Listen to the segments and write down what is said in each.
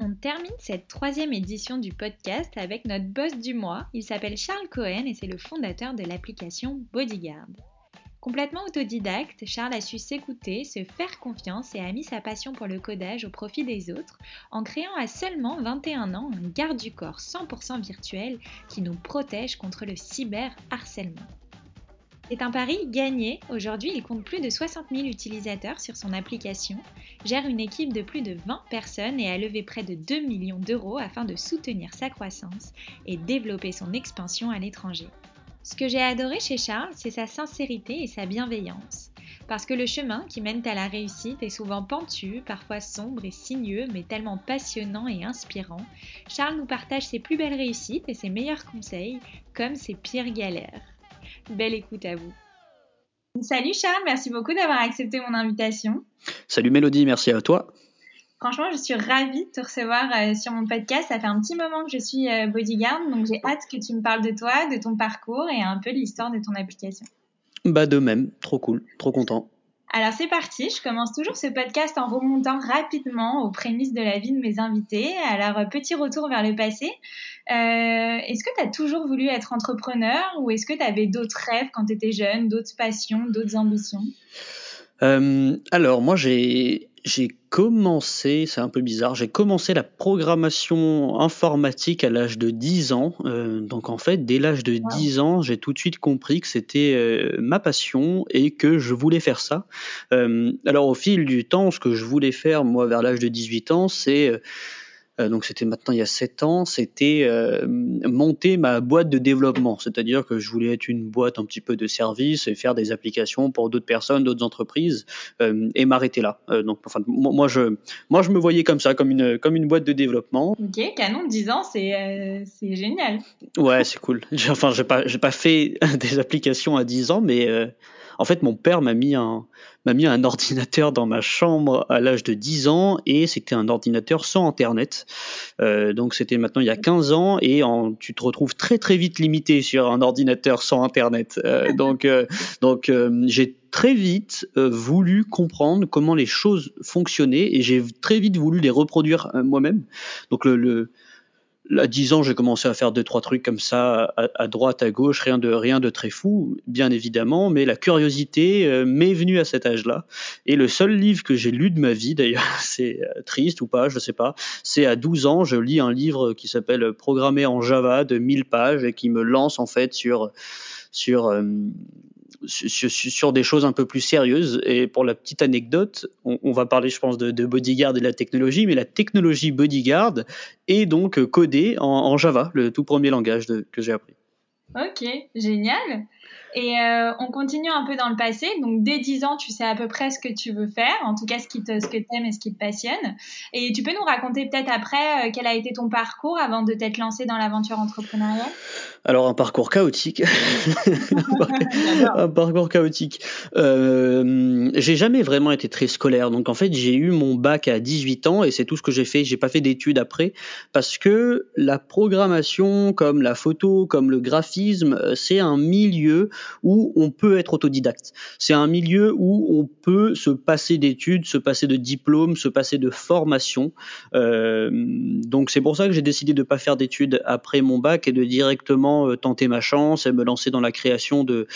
On termine cette troisième édition du podcast avec notre boss du mois. Il s'appelle Charles Cohen et c'est le fondateur de l'application Bodyguard. Complètement autodidacte, Charles a su s'écouter, se faire confiance et a mis sa passion pour le codage au profit des autres en créant à seulement 21 ans un garde du corps 100% virtuel qui nous protège contre le cyberharcèlement. C'est un pari gagné. Aujourd'hui, il compte plus de 60 000 utilisateurs sur son application, gère une équipe de plus de 20 personnes et a levé près de 2 millions d'euros afin de soutenir sa croissance et développer son expansion à l'étranger. Ce que j'ai adoré chez Charles, c'est sa sincérité et sa bienveillance. Parce que le chemin qui mène à la réussite est souvent pentu, parfois sombre et sinueux, mais tellement passionnant et inspirant, Charles nous partage ses plus belles réussites et ses meilleurs conseils, comme ses pires galères. Belle écoute à vous. Salut Charles, merci beaucoup d'avoir accepté mon invitation. Salut Mélodie, merci à toi. Franchement, je suis ravie de te recevoir euh, sur mon podcast. Ça fait un petit moment que je suis euh, bodyguard, donc j'ai hâte que tu me parles de toi, de ton parcours et un peu de l'histoire de ton application. Bah de même, trop cool, trop content. Alors c'est parti, je commence toujours ce podcast en remontant rapidement aux prémices de la vie de mes invités. Alors petit retour vers le passé. Euh, est-ce que tu as toujours voulu être entrepreneur ou est-ce que tu avais d'autres rêves quand tu étais jeune, d'autres passions, d'autres ambitions? Euh, Alors moi j'ai j'ai commencé, c'est un peu bizarre, j'ai commencé la programmation informatique à l'âge de 10 ans. Euh, donc en fait, dès l'âge de 10 ans, j'ai tout de suite compris que c'était euh, ma passion et que je voulais faire ça. Euh, alors au fil du temps, ce que je voulais faire, moi, vers l'âge de 18 ans, c'est euh, donc c'était maintenant il y a sept ans, c'était euh, monter ma boîte de développement, c'est-à-dire que je voulais être une boîte un petit peu de service et faire des applications pour d'autres personnes, d'autres entreprises euh, et m'arrêter là. donc enfin moi je moi je me voyais comme ça, comme une comme une boîte de développement. Ok, canon, 10 ans, c'est c'est génial. Ouais, c'est cool. Enfin j'ai pas j'ai pas fait des applications à 10 ans, mais en fait, mon père m'a mis un, m'a mis un ordinateur dans ma chambre à l'âge de 10 ans et c'était un ordinateur sans internet. Euh, donc c'était maintenant il y a 15 ans et en, tu te retrouves très très vite limité sur un ordinateur sans internet. Euh, donc euh, donc j'ai très vite voulu comprendre comment les choses fonctionnaient et j'ai très vite voulu les reproduire moi-même. Donc le, le à 10 ans, j'ai commencé à faire deux trois trucs comme ça à, droite, à gauche, rien de rien de très fou, bien évidemment, mais la curiosité euh, m'est venue à cet âge-là. Et le seul livre que j'ai lu de ma vie, d'ailleurs, c'est euh, triste ou pas, je sais pas, c'est à 12 ans, je lis un livre qui s'appelle Programmer en Java de 1000 pages et qui me lance en fait sur sur euh, sur, des choses un peu plus sérieuses. Et pour la petite anecdote, on, va parler, je pense, de, Bodyguard et de la technologie, mais la technologie Bodyguard est donc codée en, Java, le tout premier langage que j'ai appris. Ok, génial. Et euh, on continue un peu dans le passé. Donc, dès 10 ans, tu sais à peu près ce que tu veux faire, en tout cas ce, qui te, ce que tu aimes et ce qui te passionne. Et tu peux nous raconter peut-être après euh, quel a été ton parcours avant de t'être lancé dans l'aventure entrepreneuriale? Alors, un parcours chaotique. un parcours chaotique. Euh, j'ai jamais vraiment été très scolaire. Donc, en fait, j'ai eu mon bac à 18 ans et c'est tout ce que j'ai fait. J'ai pas fait d'études après parce que la programmation, comme la photo, comme le graphisme, c'est un milieu où on peut être autodidacte. C'est un milieu où on peut se passer d'études, se passer de diplômes, se passer de formation. Euh, donc c'est pour ça que j'ai décidé de ne pas faire d'études après mon bac et de directement euh, tenter ma chance et me lancer dans la création de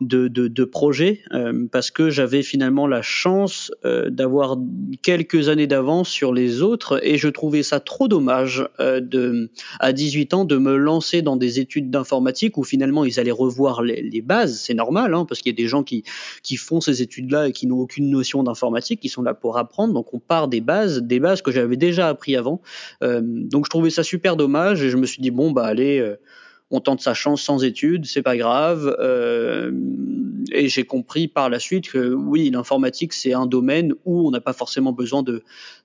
de, de, de projets euh, parce que j'avais finalement la chance euh, d'avoir quelques années d'avance sur les autres et je trouvais ça trop dommage euh, de à 18 ans de me lancer dans des études d'informatique où finalement ils allaient revoir les, les bases. C'est normal hein, parce qu'il y a des gens qui qui font ces études là et qui n'ont aucune notion d'informatique qui sont là pour apprendre. Donc on part des bases des bases que j'avais déjà appris avant. Donc je trouvais ça super dommage et je me suis dit bon bah allez on tente sa chance sans études, c'est pas grave. Euh, et j'ai compris par la suite que oui, l'informatique c'est un domaine où on n'a pas forcément besoin de,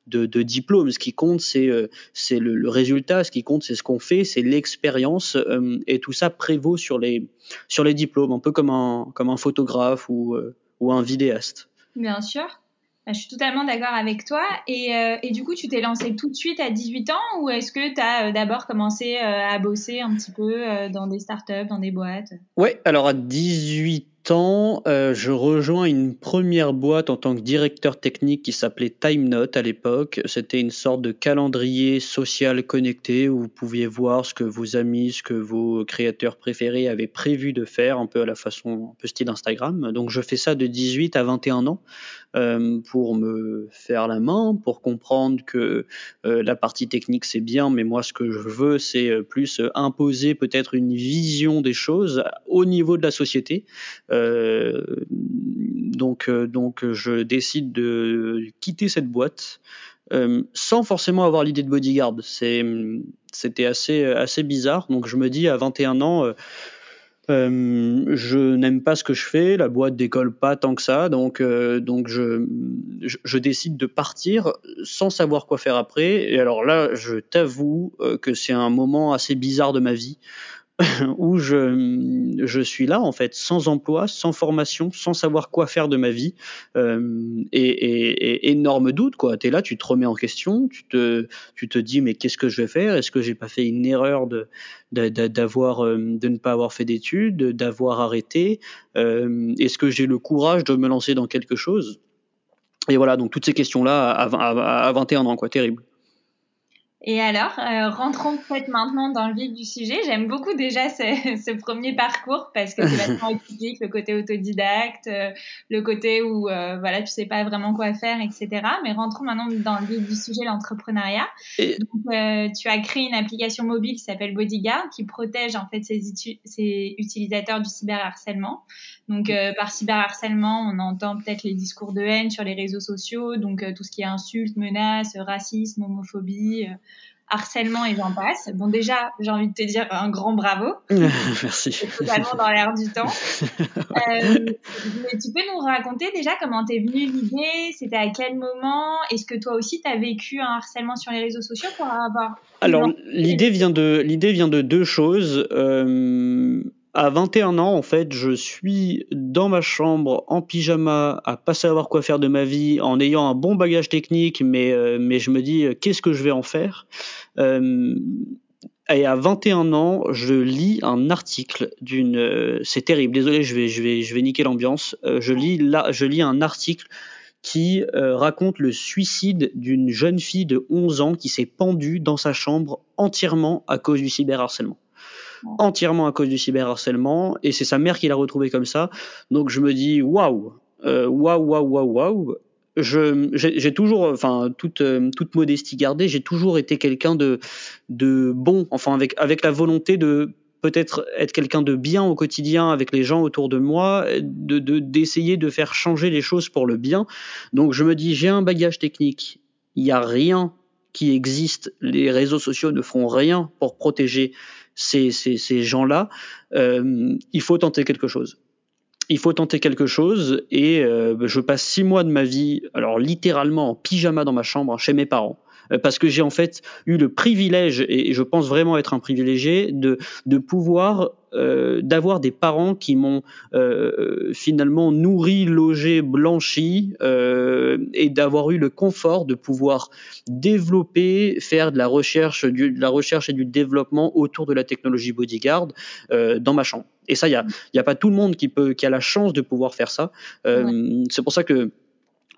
de, de, diplôme. Ce qui compte c'est euh, c'est le, le, résultat, ce qui compte c'est ce qu'on fait, c'est l'expérience euh, et tout ça prévaut sur les sur les diplômes, un peu comme un comme un photographe ou euh, ou un vidéaste. Bien sûr. Bah, je suis totalement d'accord avec toi. Et, euh, et, du coup, tu t'es lancé tout de suite à 18 ans ou est-ce que tu as euh, d'abord commencé euh, à bosser un petit peu dans des startups, dans des boîtes? Ouais, alors à 18 temps, euh, je rejoins une première boîte en tant que directeur technique qui s'appelait TimeNote à l'époque. C'était une sorte de calendrier social connecté où vous pouviez voir ce que vos amis, ce que vos créateurs préférés avaient prévu de faire, un peu à la façon, un peu style Instagram. Donc je fais ça de 18 à 21 ans pour me faire la main, pour comprendre que euh, la partie technique c'est bien, mais moi ce que je veux c'est euh, plus imposer peut-être une vision des choses au niveau de la société. Euh, donc, euh, donc, je décide de quitter cette boîte euh, sans forcément avoir l'idée de bodyguard. C'est, c'était assez, assez bizarre. Donc, je me dis à 21 ans. Euh, je n'aime pas ce que je fais, la boîte décolle pas tant que ça, donc euh, donc je, je, je décide de partir sans savoir quoi faire après. Et alors là, je t'avoue que c'est un moment assez bizarre de ma vie où je, je suis là en fait, sans emploi, sans formation, sans savoir quoi faire de ma vie, euh, et, et, et, énorme doute quoi. T'es là, tu te remets en question, tu te, tu te dis mais qu'est-ce que je vais faire? Est-ce que j'ai pas fait une erreur de d'avoir euh, de ne pas avoir fait d'études, d'avoir arrêté euh, Est-ce que j'ai le courage de me lancer dans quelque chose? Et voilà, donc toutes ces questions là à, à, à 21 ans quoi, terrible. Et alors, euh, rentrons peut-être maintenant dans le vif du sujet. J'aime beaucoup déjà ce, ce, premier parcours parce que c'est vachement explique le côté autodidacte, euh, le côté où euh, voilà tu sais pas vraiment quoi faire, etc. Mais rentrons maintenant dans le vif du sujet, l'entrepreneuriat. Donc, euh, tu as créé une application mobile qui s'appelle Bodyguard qui protège en fait ses, ses utilisateurs du cyberharcèlement. Donc euh, par cyberharcèlement, on entend peut-être les discours de haine sur les réseaux sociaux, donc euh, tout ce qui est insultes, menaces, racisme, homophobie, euh, harcèlement et j'en passe. Bon déjà, j'ai envie de te dire un grand bravo. Merci. C'est totalement dans l'air du temps. mais tu peux nous raconter déjà comment t'es venue l'idée, c'était à quel moment, est-ce que toi aussi t'as vécu un harcèlement sur les réseaux sociaux pour avoir Alors l'idée vient de l'idée vient de deux choses. Euh à 21 ans, en fait, je suis dans ma chambre en pyjama à pas savoir quoi faire de ma vie, en ayant un bon bagage technique, mais, euh, mais je me dis, qu'est-ce que je vais en faire? Euh, Et à 21 ans, je lis un article d'une... Euh, c'est terrible, désolé, je vais, je vais, je vais niquer l'ambiance. Euh, je, lis là, je lis un article qui euh, raconte le suicide d'une jeune fille de 11 ans qui s'est pendue dans sa chambre entièrement à cause du cyberharcèlement entièrement à cause du cyberharcèlement et c'est sa mère qui l'a retrouvé comme ça. Donc je me dis waouh, waouh, waouh, waouh, waouh. Je, j'ai toujours, enfin toute, toute modestie gardée, j'ai toujours été quelqu'un de, de bon, enfin avec, avec la volonté de peut-être être quelqu'un de bien au quotidien avec les gens autour de moi, de, de, d'essayer de faire changer les choses pour le bien. Donc je me dis j'ai un bagage technique, il n'y a rien qui existe, les réseaux sociaux ne feront rien pour protéger ces, ces, gens-là, euh, il faut tenter quelque chose. Il faut tenter quelque chose et euh, je passe six mois de ma vie, alors littéralement en pyjama dans ma chambre chez mes parents parce que j'ai en fait eu le privilège, et je pense vraiment être un privilégié, de, de pouvoir euh, d'avoir des parents qui m'ont euh, finalement nourri, logé, blanchi, euh, et d'avoir eu le confort de pouvoir développer, faire de la recherche, du, de la recherche et du développement autour de la technologie Bodyguard euh, dans ma chambre. Et ça, il y a, y a pas tout le monde qui peut, qui a la chance de pouvoir faire ça. Euh, ouais. C'est pour ça que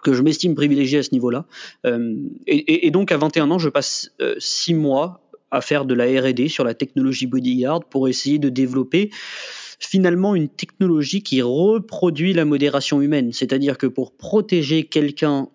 que je m'estime privilégié à ce niveau-là. Euh, et, donc à 21 ans, je passe euh, six mois à faire de la R&D sur la technologie Bodyguard pour essayer de développer finalement une technologie qui reproduit la modération humaine. C'est-à-dire que pour protéger quelqu'un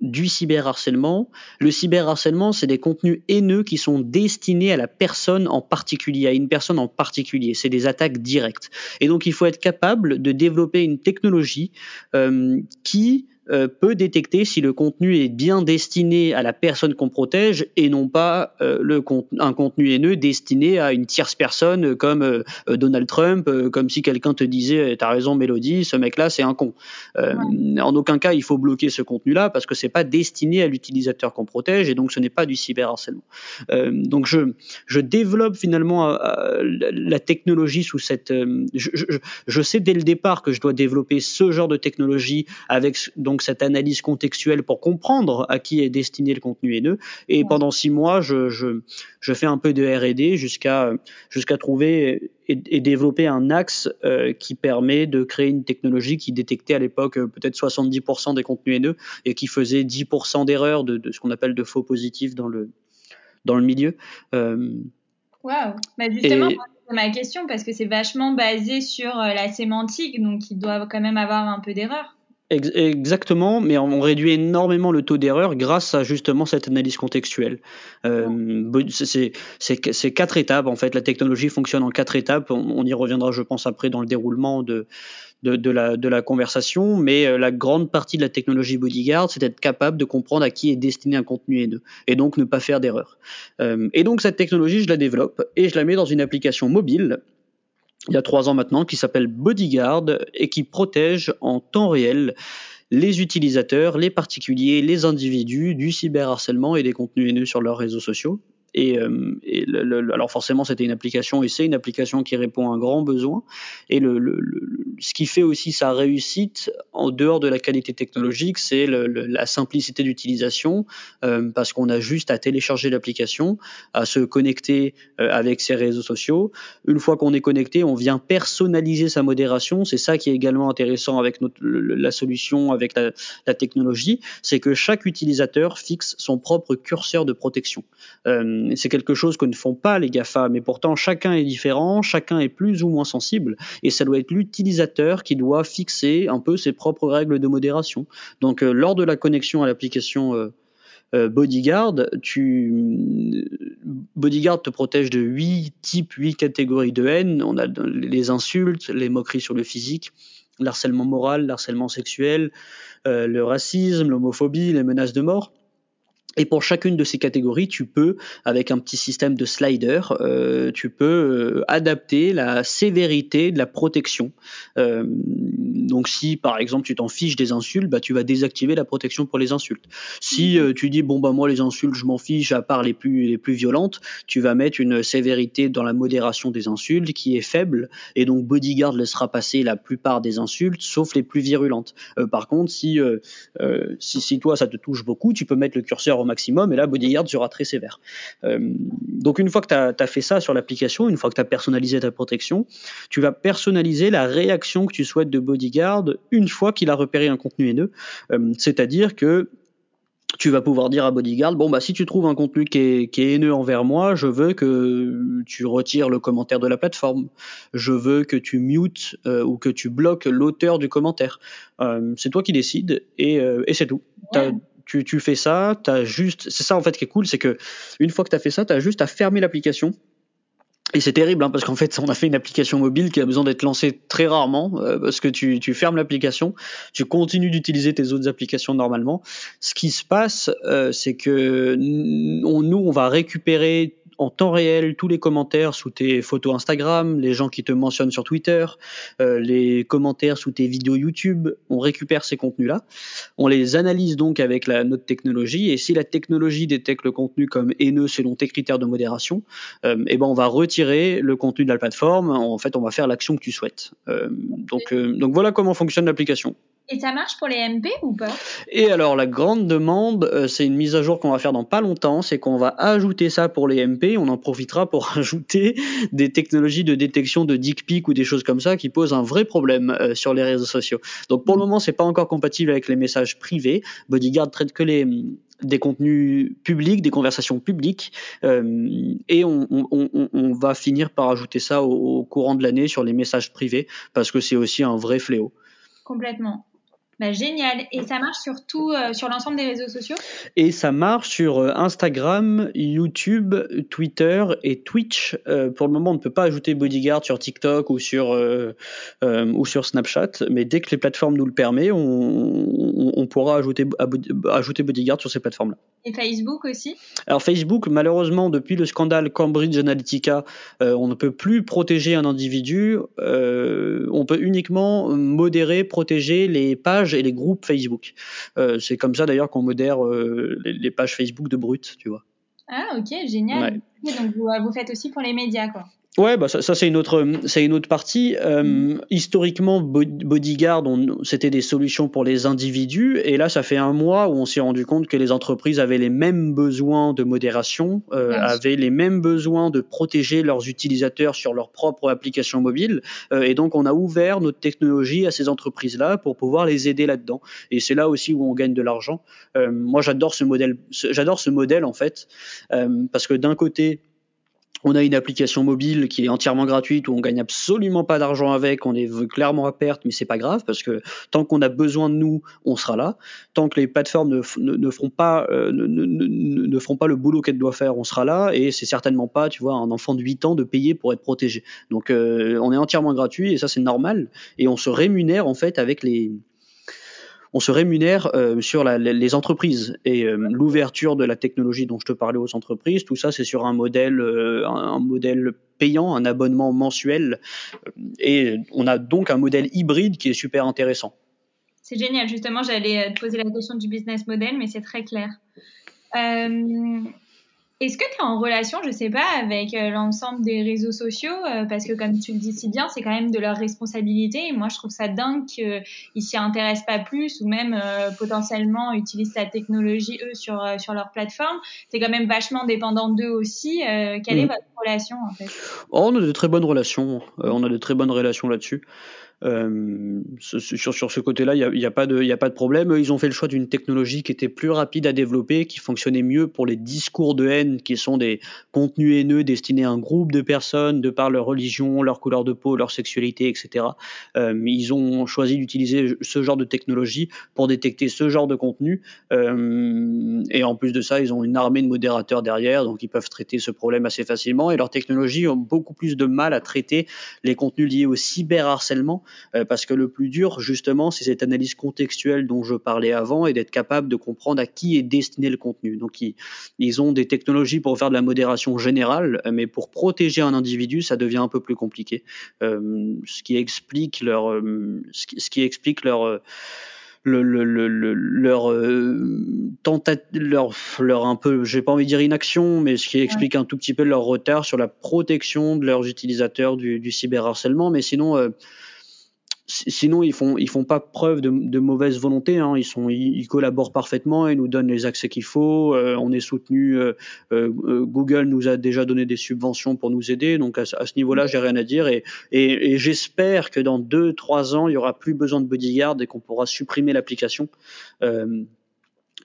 du cyberharcèlement. Le cyberharcèlement, c'est des contenus haineux qui sont destinés à la personne en particulier, à une personne en particulier. C'est des attaques directes. Et donc, il faut être capable de développer une technologie euh, qui euh, peut détecter si le contenu est bien destiné à la personne qu'on protège et non pas euh, le un contenu haineux destiné à une tierce personne comme Donald Trump, comme si quelqu'un te disait t'as raison Mélodie, ce mec-là c'est un con. En aucun cas il faut bloquer ce contenu-là parce que c'est pas destiné à l'utilisateur qu'on protège et donc ce n'est pas du cyberharcèlement. donc je, je développe finalement la technologie sous cette. Je, je, je sais dès le départ que je dois développer ce genre de technologie avec donc cette analyse contextuelle pour comprendre à qui est destiné le contenu haineux. Et pendant six mois, je, je, je fais un peu de R&D jusqu'à jusqu'à trouver et, développer un axe euh, qui permet de créer une technologie qui détectait à l'époque euh, peut-être 70% des contenus haineux et qui faisait 10% d'erreurs de, de, ce qu'on appelle de faux positifs dans le dans le milieu. Euh, Waouh Mais justement, ma question parce que c'est vachement basé sur la sémantique, donc il doit quand même avoir un peu d'erreur. Exactement, mais on réduit énormément le taux d'erreur grâce à justement cette analyse contextuelle. Euh, c'est quatre étapes en fait. La technologie fonctionne en quatre étapes. On, y reviendra, je pense, après dans le déroulement de, de, de, la, de la conversation. Mais euh, la grande partie de la technologie Bodyguard, c'est d'être capable de comprendre à qui est destiné un contenu haineux et donc ne pas faire d'erreur. Euh, et donc cette technologie, je la développe et je la mets dans une application mobile il y a trois ans maintenant, qui s'appelle Bodyguard et qui protège en temps réel les utilisateurs, les particuliers, les individus du cyberharcèlement et des contenus haineux sur leurs réseaux sociaux. Et, euh, et le, alors forcément, c'était une application et c'est une application qui répond à un grand besoin. Et le, ce qui fait aussi sa réussite, en dehors de la qualité technologique, c'est la simplicité d'utilisation, euh, parce qu'on a juste à télécharger l'application, à se connecter euh, avec ses réseaux sociaux. Une fois qu'on est connecté, on vient personnaliser sa modération. C'est ça qui est également intéressant avec notre, la solution, avec la, la technologie, c'est que chaque utilisateur fixe son propre curseur de protection. Euh, c'est quelque chose que ne font pas les GAFA, mais pourtant chacun est différent, chacun est plus ou moins sensible, et ça doit être l'utilisateur qui doit fixer un peu ses propres règles de modération. Donc euh, lors de la connexion à l'application euh, euh, Bodyguard, tu Bodyguard te protège de huit types, huit catégories de haine. On a les insultes, les moqueries sur le physique, l'harcèlement moral, l'harcèlement sexuel, le racisme, l'homophobie, les menaces de mort. Et pour chacune de ces catégories, tu peux, avec un petit système de slider, euh, tu peux euh, adapter la sévérité de la protection. Euh, donc si par exemple tu t'en fiches des insultes, bah, tu vas désactiver la protection pour les insultes. Si mhm. tu dis bon bah moi les insultes je m'en fiche à part les plus les plus violentes, tu vas mettre une sévérité dans la modération des insultes qui est faible et donc Bodyguard laissera passer la plupart des insultes sauf les plus virulentes. par contre si, si si toi ça te touche beaucoup, tu peux mettre le curseur au maximum, et là, Bodyguard sera très sévère. Euh, donc une fois que tu as, fait ça sur l'application, une fois que tu as personnalisé ta protection, tu vas personnaliser la réaction que tu souhaites de Bodyguard une fois qu'il a repéré un contenu haineux. Euh, c'est-à-dire que tu vas pouvoir dire à Bodyguard, bon bah si tu trouves un contenu qui est, haineux envers moi, je veux que tu retires le commentaire de la plateforme, je veux que tu mutes euh, ou que tu bloques l'auteur du commentaire. c'est toi qui décides et, c'est tout tu, fais ça, as juste, c'est ça en fait qui est cool, c'est que une fois que tu as fait ça, tu as juste à fermer l'application. Et c'est terrible hein, parce qu'en fait, on a fait une application mobile qui a besoin d'être lancée très rarement euh, parce que tu, fermes l'application, tu continues d'utiliser tes autres applications normalement. Ce qui se passe, euh, c'est que nous, on va récupérer en temps réel tous les commentaires sous tes photos Instagram, les gens qui te mentionnent sur Twitter, euh, les commentaires sous tes vidéos YouTube. On récupère ces contenus-là. On les analyse donc avec la, notre technologie. Et si la technologie détecte le contenu comme haineux selon tes critères de modération, euh, eh ben on va retirer le contenu de la plateforme. En fait, on va faire l'action que tu souhaites. Euh, donc, donc voilà comment fonctionne l'application. Et ça marche pour les MP ou pas? Et alors la grande demande, euh, c'est une mise à jour qu'on va faire dans pas longtemps, c'est qu'on va ajouter ça pour les MP, on en profitera pour ajouter des technologies de détection de dick pic ou des choses comme ça qui posent un vrai problème euh, sur les réseaux sociaux. Donc pour le moment, c'est pas encore compatible avec les messages privés. Bodyguard traite que les des contenus publics, des conversations publiques, euh, et on, va finir par ajouter ça au courant de l'année sur les messages privés parce que c'est aussi un vrai fléau. Complètement. Bah, génial. Et ça marche surtout euh, sur l'ensemble des réseaux sociaux? Et ça marche sur euh, Instagram, YouTube, Twitter et Twitch. Euh, pour le moment, on ne peut pas ajouter Bodyguard sur TikTok ou sur, ou sur Snapchat, mais dès que les plateformes nous le permettent, on, on, pourra ajouter, ajouter Bodyguard sur ces plateformes-là. Et Facebook aussi? Alors Facebook, malheureusement, depuis le scandale Cambridge Analytica, on ne peut plus protéger un individu. on peut uniquement modérer, protéger les pages et les groupes Facebook. Euh, c'est comme ça d'ailleurs qu'on modère euh, les, pages Facebook de Brut, tu vois. Ah ok, génial. Donc vous, vous faites aussi pour les médias, quoi. Ouais, bah ça, ça c'est une autre, c'est une autre partie. Euh, mm. historiquement, Bodyguard, c'était des solutions pour les individus, et là, ça fait un mois où on s'est rendu compte que les entreprises avaient les mêmes besoins de modération, euh, avaient les mêmes besoins de protéger leurs utilisateurs sur leur propre application mobile, euh, et donc on a ouvert notre technologie à ces entreprises-là pour pouvoir les aider là-dedans. Et c'est là aussi où on gagne de l'argent. Moi, j'adore ce modèle, j'adore ce modèle en fait, parce que d'un côté on a une application mobile qui est entièrement gratuite où on gagne absolument pas d'argent avec, on est clairement à perte, mais c'est pas grave parce que tant qu'on a besoin de nous, on sera là. Tant que les plateformes ne, ne, feront pas euh, ne, ne, feront pas le boulot qu'elles doivent faire, on sera là. Et c'est certainement pas, tu vois, un enfant de 8 ans de payer pour être protégé. Donc euh, on est entièrement gratuit et ça c'est normal. Et on se rémunère en fait avec les on se rémunère euh, sur les entreprises et euh, l'ouverture de la technologie dont je te parlais aux entreprises. Tout ça, c'est sur un modèle, euh, un, modèle payant, un abonnement mensuel, et on a donc un modèle hybride qui est super intéressant. C'est génial. Justement, j'allais te poser la question du business model, mais c'est très clair. Est-ce que tu es en relation, je sais pas, avec euh, l'ensemble des réseaux sociaux? Euh, Parce que comme tu le dis si bien, c'est quand même de leur responsabilité. Et moi, je trouve ça dingue qu'ils s'y intéressent pas plus ou même euh, potentiellement utilisent la technologie, eux, sur, sur leur plateforme. C'est quand même vachement dépendant d'eux aussi. quelle est mm. votre relation, en fait? Oh, On a de très bonnes relations. on a de très bonnes relations là-dessus. Euh, sur, sur ce côté-là, il n'y a, y a, pas de, a pas de problème. Ils ont fait le choix d'une technologie qui était plus rapide à développer, qui fonctionnait mieux pour les discours de haine, qui sont des contenus haineux destinés à un groupe de personnes de par leur religion, leur couleur de peau, leur sexualité, etc. Euh, ils ont choisi d'utiliser ce genre de technologie pour détecter ce genre de contenu. Euh, et en plus de ça, ils ont une armée de modérateurs derrière, donc ils peuvent traiter ce problème assez facilement. Et leurs technologies ont beaucoup plus de mal à traiter les contenus liés au cyberharcèlement parce que le plus dur, justement, c'est cette analyse contextuelle dont je parlais avant et d'être capable de comprendre à qui est destiné le contenu. Donc, ils, ont des technologies pour faire de la modération générale, mais pour protéger un individu, ça devient un peu plus compliqué. Euh, ce qui explique leur, euh, ce qui, explique leur le, le, le, leur leur leur un peu j'ai pas envie de dire inaction mais ce qui explique un tout petit peu leur retard sur la protection de leurs utilisateurs du, du cyberharcèlement mais sinon sinon ils font ils font pas preuve de, de mauvaise volonté hein. ils sont ils, collaborent parfaitement ils nous donnent les accès qu'il faut euh, on est soutenu euh, euh, Google nous a déjà donné des subventions pour nous aider donc à, ce niveau-là j'ai rien à dire et, et, et j'espère que dans deux trois ans il y aura plus besoin de bodyguard et qu'on pourra supprimer l'application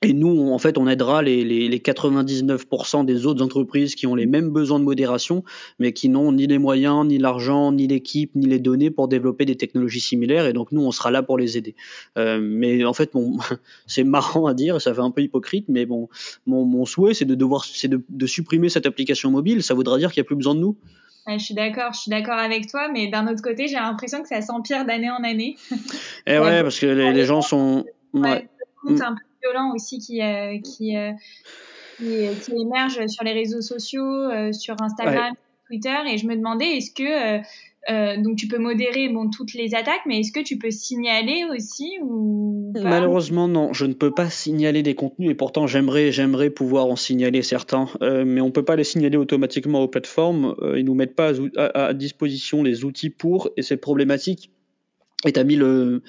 et nous, en fait, on aidera les, les, les 99% des autres entreprises qui ont les mêmes besoins de modération, mais qui n'ont ni les moyens, ni l'argent, ni l'équipe, ni les données pour développer des technologies similaires. Et donc, nous, on sera là pour les aider. Euh, mais en fait, bon, c'est marrant à dire, ça fait un peu hypocrite, mais bon, mon, mon souhait, c'est de devoir, c'est de, de, supprimer cette application mobile. Ça voudra dire qu'il n'y a plus besoin de nous. je suis d'accord, je suis d'accord avec toi, mais d'un autre côté, j'ai l'imprison que ça s'empire d'année en année. Et eh ouais, parce que les, les gens sont. Ouais. Peu violent aussi qui, euh, qui, euh, qui, qui, émerge sur les réseaux sociaux, euh, sur Instagram, Twitter. Et je me demandais, est-ce que euh, donc tu peux modérer bon toutes les attaques, mais est-ce que tu peux signaler aussi ou Malheureusement non, je ne peux pas signaler des contenus et pourtant j'aimerais j'aimerais pouvoir en signaler certains, mais on peut pas les signaler automatiquement aux plateformes. Ils nous mettent pas à, à, disposition les outils pour et c'est problématique. Et t'as mis le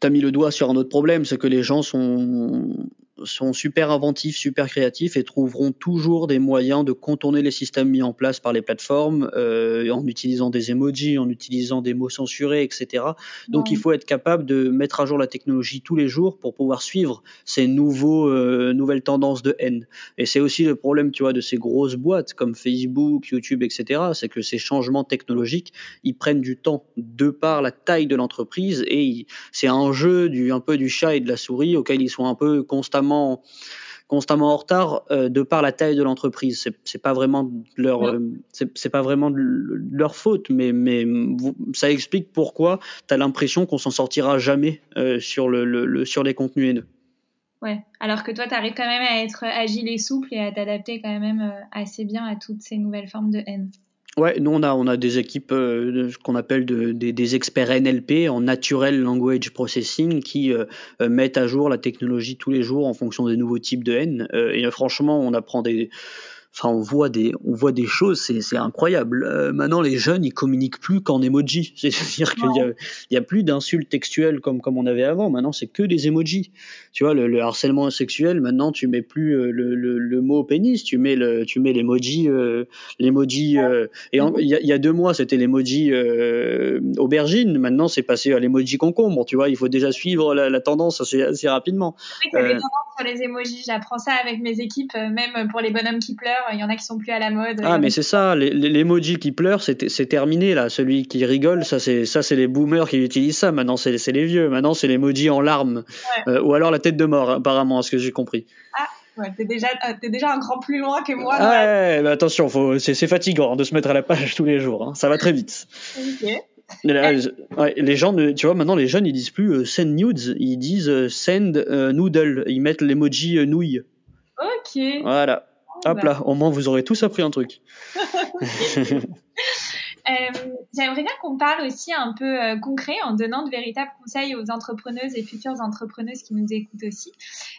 t'as mis le doigt sur un autre problème, c'est que les gens sont sont super inventifs, super créatifs et trouveront toujours des moyens de contourner les systèmes mis en place par les plateformes euh, en utilisant des emojis, en utilisant des mots censurés, etc. Donc il faut être capable de mettre à jour la technologie tous les jours pour pouvoir suivre ces nouveaux, euh, nouvelles tendances de haine. Et c'est aussi le problème, tu vois, de ces grosses boîtes comme Facebook, YouTube, etc. C'est que ces changements technologiques, ils prennent du temps de par la taille de l'entreprise et c'est un jeu du un peu du chat et de la souris auquel ils sont un peu constamment constamment en retard euh, de par la taille de l'entreprise. C'est, c'est pas vraiment leur, euh, c'est, pas vraiment leur faute, mais, mais ça explique pourquoi tu as l'impression qu'on s'en sortira jamais euh, sur, le, le, sur les contenus haineux. Ouais, alors que toi, tu arrives quand même à être agile et souple et à t'adapter quand même assez bien à toutes ces nouvelles formes de haine. Ouais, nous on a, on a des équipes euh, qu'on appelle de, des, experts NLP en Natural Language Processing qui euh, euh, mettent à jour la technologie tous les jours en fonction des nouveaux types de haine. et franchement, on apprend des, Enfin, on voit des, on voit des choses, c'est incroyable. Euh, maintenant, les jeunes, ils communiquent plus qu'en emoji. C'est-à-dire qu'il y a, il y a plus d'insultes textuelles comme comme on avait avant. Maintenant, c'est que des emojis. Tu vois, le, le, harcèlement sexuel, maintenant, tu mets plus euh, le, le, le mot pénis, tu mets le, tu mets l'emoji, euh, l'emoji. Euh, et il y, a, y, a, deux mois, c'était l'emoji euh, aubergine. Maintenant, c'est passé à l'emoji concombre. Tu vois, il faut déjà suivre la, la tendance assez, assez rapidement. Oui, euh, sur les emojis. J'apprends ça avec mes équipes, même pour les bonhommes qui pleurent il y en a qui sont plus à la mode. Ah, mais c'est ça, l'emoji qui pleure, c'est terminé là. Celui qui rigole, ça c'est ça c'est les boomers qui utilisent ça. Maintenant, c'est les vieux. Maintenant, c'est l'emoji en larmes. Euh, ou alors la tête de mort, apparemment, à ce que j'ai compris? Ah. Ouais, t'es déjà, euh, es déjà un grand plus loin que moi. Ah ouais, mais attention, c'est fatigant de se mettre à la page tous les jours. Hein. Ça va très vite. Ok. les gens, tu vois, maintenant les jeunes ils disent plus euh, send nudes, ils disent send noodle. Ils mettent l'emoji nouille. Ok. Voilà. Hop là, au moins vous aurez tous appris un truc. Euh, j'aimerais bien qu'on parle aussi un peu euh, concret en donnant de véritables conseils aux entrepreneuses et futures entrepreneuses qui nous écoutent aussi.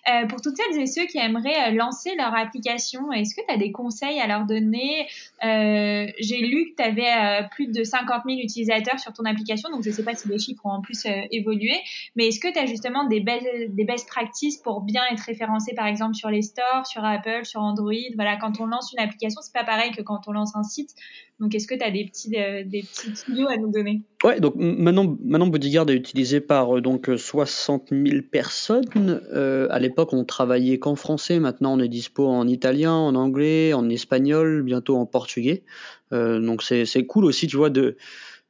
Euh, pour toutes celles et ceux qui aimeraient lancer leur application, est-ce que tu as des conseils à leur donner? J'ai lu que tu avais plus de 50 000 utilisateurs sur ton application, donc je ne sais pas si les chiffres ont en plus évolué, mais est-ce que tu as justement des, des best practices pour bien être référencé par exemple sur les stores, sur Apple, sur Android? Voilà, quand on lance une application, c'est pas pareil que quand on lance un site. Donc, est-ce que tu as des petits, euh, des petits tuyaux à nous donner? Ouais, donc maintenant, maintenant Bodyguard est utilisé par euh, donc 60 000 personnes. Euh, à l'époque, on travaillait qu'en français. Maintenant, on est dispo en italien, en anglais, en espagnol, bientôt en portugais. Euh, donc, c'est cool aussi, tu vois, de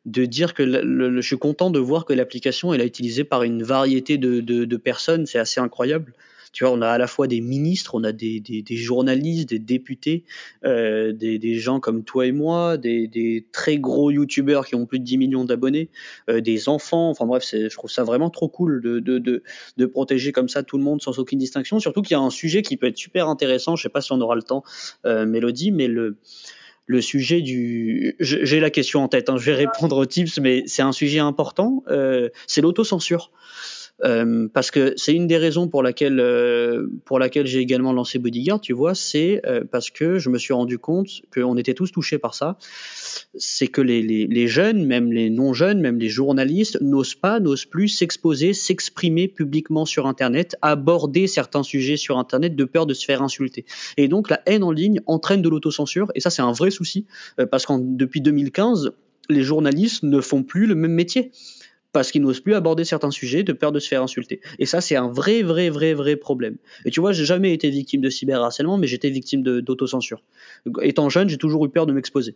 de dire que je suis content de voir que l'application elle est utilisée par une variété de, de personnes. C'est assez incroyable. Tu vois, on a à la fois des ministres, on a des, des, des journalistes, des députés, euh, des, des, gens comme toi et moi, des, des très gros youtubeurs qui ont plus de 10 millions d'abonnés, euh, des enfants. Enfin bref, je trouve ça vraiment trop cool de, de, de, de, protéger comme ça tout le monde sans aucune distinction. Surtout qu'il y a un sujet qui peut être super intéressant. Je sais pas si on aura le temps, euh, Mélodie, mais le le sujet du. J'ai la question en tête, hein, je vais répondre aux tips, mais c'est un sujet important. Euh, c'est l'autocensure. Euh, parce que c'est une des raisons pour laquelle euh, pour laquelle j'ai également lancé Bodyguard, tu vois, c'est euh, parce que je me suis rendu compte qu'on était tous touchés par ça. C'est que les, les, les, jeunes, même les non jeunes, même les journalistes n'osent pas, n'osent plus s'exposer, s'exprimer publiquement sur Internet, aborder certains sujets sur Internet de peur de se faire insulter. Et donc la haine en ligne entraîne de l'autocensure, et ça c'est un vrai souci parce qu'en depuis 2015 les journalistes ne font plus le même métier parce qu'ils n'osent plus aborder certains sujets de peur de se faire insulter. Et ça, c'est un vrai, vrai, vrai, vrai problème. Et tu vois, j'ai jamais été victime de cyberharcèlement, mais j'étais victime d'autocensure. Étant jeune, j'ai toujours eu peur de m'exposer.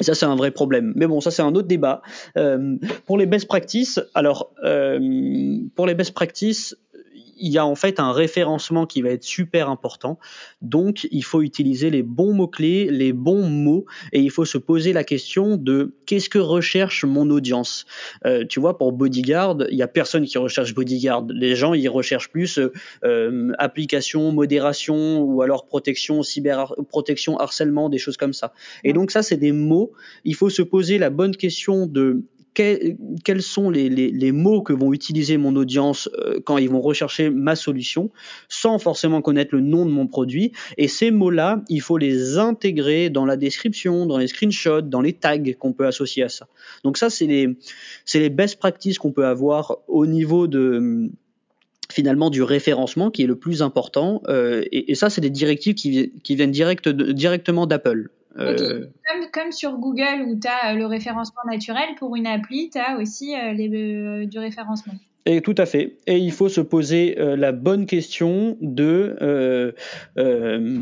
Et ça, c'est un vrai problème. Mais bon, ça, c'est un autre débat. Euh, pour les best practices, alors, euh, pour les best practices, il y a en fait un référencement qui va être super important. Donc, il faut utiliser les bons mots-clés, les bons mots, et il faut se poser la question de qu'est-ce que recherche mon audience. Euh, tu vois, pour Bodyguard, il y a personne qui recherche Bodyguard. Les gens, ils recherchent plus euh, application, modération, ou alors protection, cyber protection, harcèlement, des choses comme ça. Et donc ça, c'est des mots. Il faut se poser la bonne question de quels sont les, mots que vont utiliser mon audience euh, quand ils vont rechercher ma solution, sans forcément connaître le nom de mon produit. Et ces mots-là, il faut les intégrer dans la description, dans les screenshots, dans les tags qu'on peut associer à ça. Donc ça, c'est les, les best practices qu'on peut avoir au niveau de finalement du référencement qui est le plus important. Euh, et, ça, c'est des directives qui, qui viennent direct, directement d'Apple. Euh... Comme, comme, sur Google où tu as le référencement naturel, pour une appli, tu as aussi les, du référencement. Et tout à fait. Et il faut se poser euh, la bonne question de, euh, euh,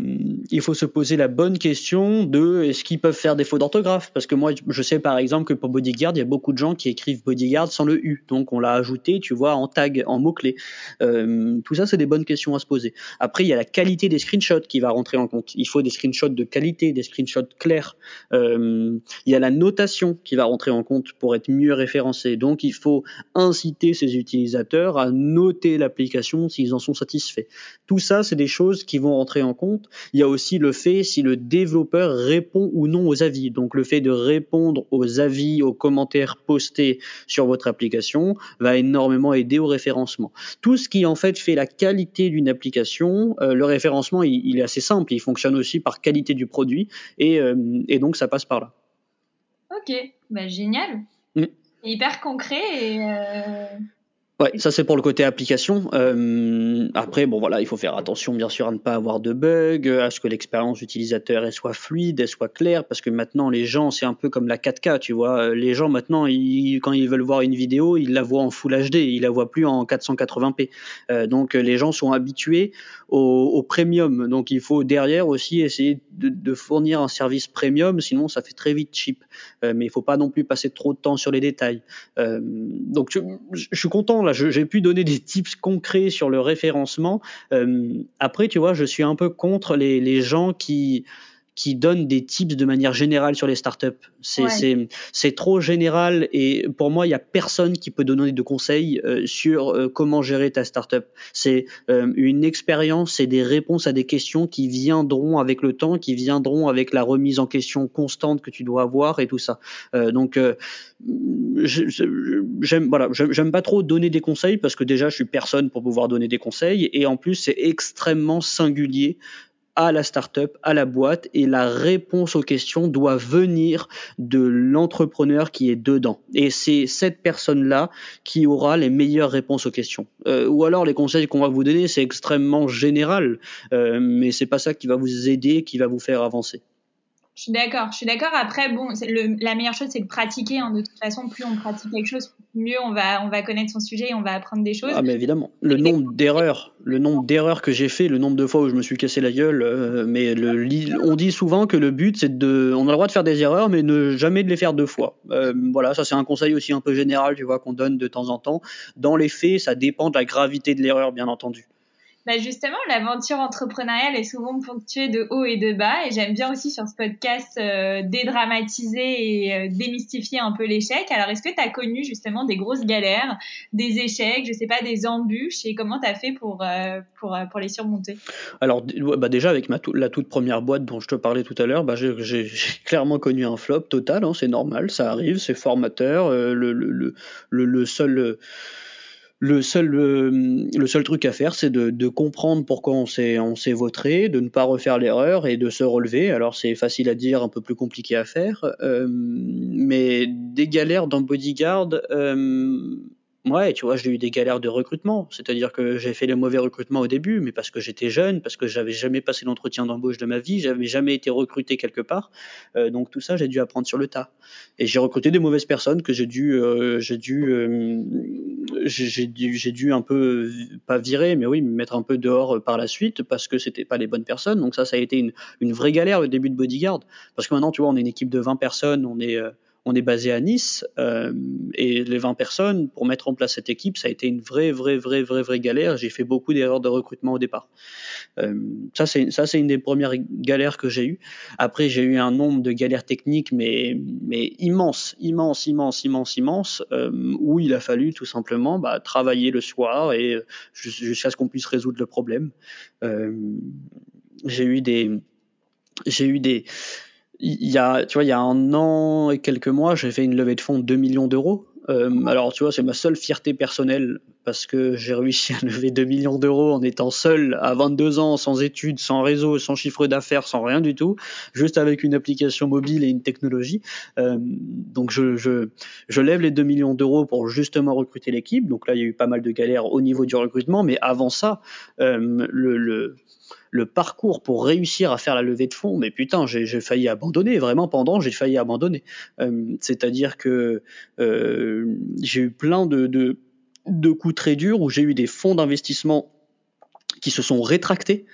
il faut se poser la bonne question de, est-ce qu'ils peuvent faire des fautes d'orthographe? Parce que moi, je sais par exemple que pour Bodyguard, il y a beaucoup de gens qui écrivent Bodyguard sans le U, donc on l'a ajouté, tu vois, en tag, en mots clés. Euh, tout ça, c'est des bonnes questions à se poser. Après, il y a la qualité des screenshots qui va rentrer en compte. Il faut des screenshots de qualité, des screenshots clairs. Euh, il y a la notation qui va rentrer en compte pour être mieux référencé. Donc, il faut inciter ces utilisateurs utilisateurs à noter l'application s'ils en sont satisfaits. Tout ça, c'est des choses qui vont rentrer en compte. Il y a aussi le fait si le développeur répond ou non aux avis. Donc le fait de répondre aux avis, aux commentaires postés sur votre application va énormément aider au référencement. Tout ce qui en fait fait la qualité d'une application, euh, le référencement il, est assez simple, il fonctionne aussi par qualité du produit et, euh, et donc ça passe par là. Ok, bah, génial. Mm. Hyper concret et euh, Ouais, ça c'est pour le côté application. Euh, après, bon voilà, il faut faire attention bien sûr à ne pas avoir de bugs, à ce que l'expérience utilisateur elle soit fluide, elle soit claire, parce que maintenant les gens c'est un peu comme la 4K, tu vois. Les gens maintenant, ils, quand ils veulent voir une vidéo, ils la voient en Full HD, ils la voient plus en 480p. Euh, donc les gens sont habitués au, au, premium, donc il faut derrière aussi essayer de, de, fournir un service premium, sinon ça fait très vite cheap. Euh, mais il faut pas non plus passer trop de temps sur les détails. Euh, donc je suis content là j'ai pu donner des tips concrets sur le référencement. Euh, après, tu vois, je suis un peu contre les, les gens qui qui donne des tips de manière générale sur les startups. C'est ouais. c'est trop général et pour moi, il y a personne qui peut donner de conseils euh, sur euh, comment gérer ta startup. C'est euh, une expérience et des réponses à des questions qui viendront avec le temps, qui viendront avec la remise en question constante que tu dois avoir et tout ça. Euh, donc, euh, j'aime voilà, j'aime pas trop donner des conseils parce que déjà, je suis personne pour pouvoir donner des conseils et en plus, c'est extrêmement singulier à la startup, à la boîte, et la réponse aux questions doit venir de l'entrepreneur qui est dedans. Et c'est cette personne-là qui aura les meilleures réponses aux questions. Euh, ou alors les conseils qu'on va vous donner, c'est extrêmement général, euh, mais c'est pas ça qui va vous aider, qui va vous faire avancer. Je suis d'accord. Je suis d'accord. Après, bon, le, la meilleure chose, c'est de pratiquer. Hein. De toute façon, plus on pratique quelque chose, mieux on va, on va connaître son sujet et on va apprendre des choses. Ah, mais évidemment. Le nombre d'erreurs, le nombre d'erreurs que j'ai fait, le nombre de fois où je me suis cassé la gueule. Euh, mais le, on dit souvent que le but, c'est de, on a le droit de faire des erreurs, mais ne jamais de les faire deux fois. Euh, voilà, ça c'est un conseil aussi un peu général, tu vois, qu'on donne de temps en temps. Dans les faits, ça dépend de la gravité de l'erreur, bien entendu bah justement, l'aventure entrepreneuriale est souvent ponctuée de hauts et de bas. Et j'aime bien aussi sur ce podcast euh, dédramatiser et euh, démystifier un peu l'échec. Alors, est-ce que tu as connu justement des grosses galères, des échecs, je sais pas, des embûches et comment tu as fait pour, euh, pour, pour les surmonter? Alors, bah déjà, avec ma la toute première boîte dont je te parlais tout à l'heure, bah j'ai clairement connu un flop total. Hein, c'est normal, ça arrive, c'est formateur. le, le, le, le, seul le seul, euh, le seul truc à faire, c'est de, comprendre pourquoi on s'est, on s'est vautré, de ne pas refaire l'erreur et de se relever. Alors c'est facile à dire, un peu plus compliqué à faire, euh, mais des galères dans Bodyguard. Euh, Ouais, tu vois, j'ai eu des galères de recrutement. C'est-à-dire que j'ai fait les mauvais recrutements au début, mais parce que j'étais jeune, parce que j'avais jamais passé l'entretien d'embauche de ma vie, j'avais jamais été recruté quelque part. Euh, donc tout ça, j'ai dû apprendre sur le tas. Et j'ai recruté des mauvaises personnes que j'ai dû, euh, j'ai dû, euh, j'ai dû, j'ai dû un peu pas virer, mais oui, me mettre un peu dehors par la suite parce que c'était pas les bonnes personnes. Donc ça, ça a été une, une vraie galère au début de Bodyguard. Parce que maintenant, tu vois, on est une équipe de 20 personnes, on est on est basé à Nice euh, et les 20 personnes, pour mettre en place cette équipe, ça a été une vraie, vraie, vraie, vraie, vraie galère. J'ai fait beaucoup d'erreurs de recrutement au départ. Euh, ça, c'est une des premières galères que j'ai eues. Après, j'ai eu un nombre de galères techniques, mais, mais immense, immense, immense, immense, immense, euh, où il a fallu tout simplement bah, travailler le soir et jusqu'à ce qu'on puisse résoudre le problème. Euh, j'ai eu des, j'ai eu des il y a, tu vois, il y a un an et quelques mois, j'ai fait une levée de fonds de 2 millions d'euros. Euh, alors, tu vois, c'est ma seule fierté personnelle parce que j'ai réussi à lever 2 millions d'euros en étant seul à 22 ans, sans études, sans réseau, sans chiffre d'affaires, sans rien du tout, juste avec une application mobile et une technologie. Euh, donc, je, je, je, lève les 2 millions d'euros pour justement recruter l'équipe. Donc là, il y a eu pas mal de galères au niveau du recrutement, mais avant ça, euh, le, le parcours pour réussir à faire la levée de fonds, mais putain, j'ai failli abandonner, vraiment pendant, j'ai failli abandonner. Euh, C'est-à-dire que euh, j'ai eu plein de, coups très durs où j'ai eu des fonds d'investissement qui se sont rétractés.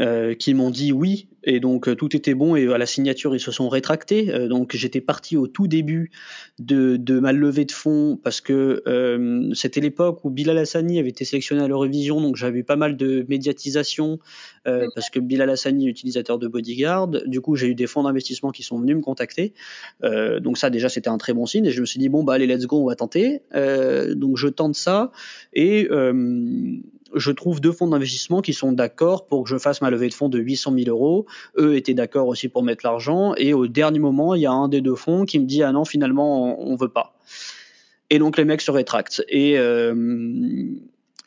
Euh, qui m'ont dit oui et donc euh, tout était bon et à la signature ils se sont rétractés. Euh, donc j'étais parti au tout début de, de, ma levée de fonds parce que euh, c'était l'époque où Bilal Hassani avait été sélectionné à l'Eurovision, donc j'avais eu pas mal de médiatisation euh, parce que Bilal Hassani est utilisateur de Bodyguard. Du coup j'ai eu des fonds d'investissement qui sont venus me contacter. Euh, donc ça déjà c'était un très bon signe et je me suis dit bon bah allez let's go on va tenter. donc je tente ça et je trouve deux fonds d'investissement qui sont d'accord pour que je fasse ma levée de fonds de 800 000 euros. Eux étaient d'accord aussi pour mettre l'argent. Et au dernier moment, il y a un des deux fonds qui me dit ah non finalement on, on veut pas. Et donc les mecs se rétractent. Et, euh,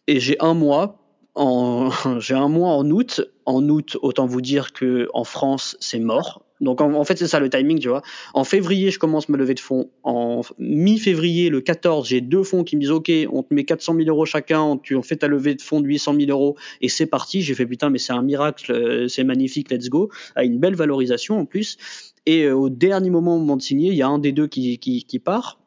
j'ai un mois j'ai un mois en août. En août, autant vous dire que en France, c'est mort. Donc en, en fait, c'est ça le timing, tu vois. En février, je commence ma levée de fonds. En mi-février, le 14, j'ai deux fonds qui me disent OK, on te met 400 000 euros chacun, tu en fais ta levée de fonds de 800 000 euros et c'est parti. J'ai fait putain, mais c'est un miracle, euh, c'est magnifique, let's go. À une belle valorisation en plus. Et euh, au dernier moment, au moment de signer, il y a un des deux qui, qui, qui part.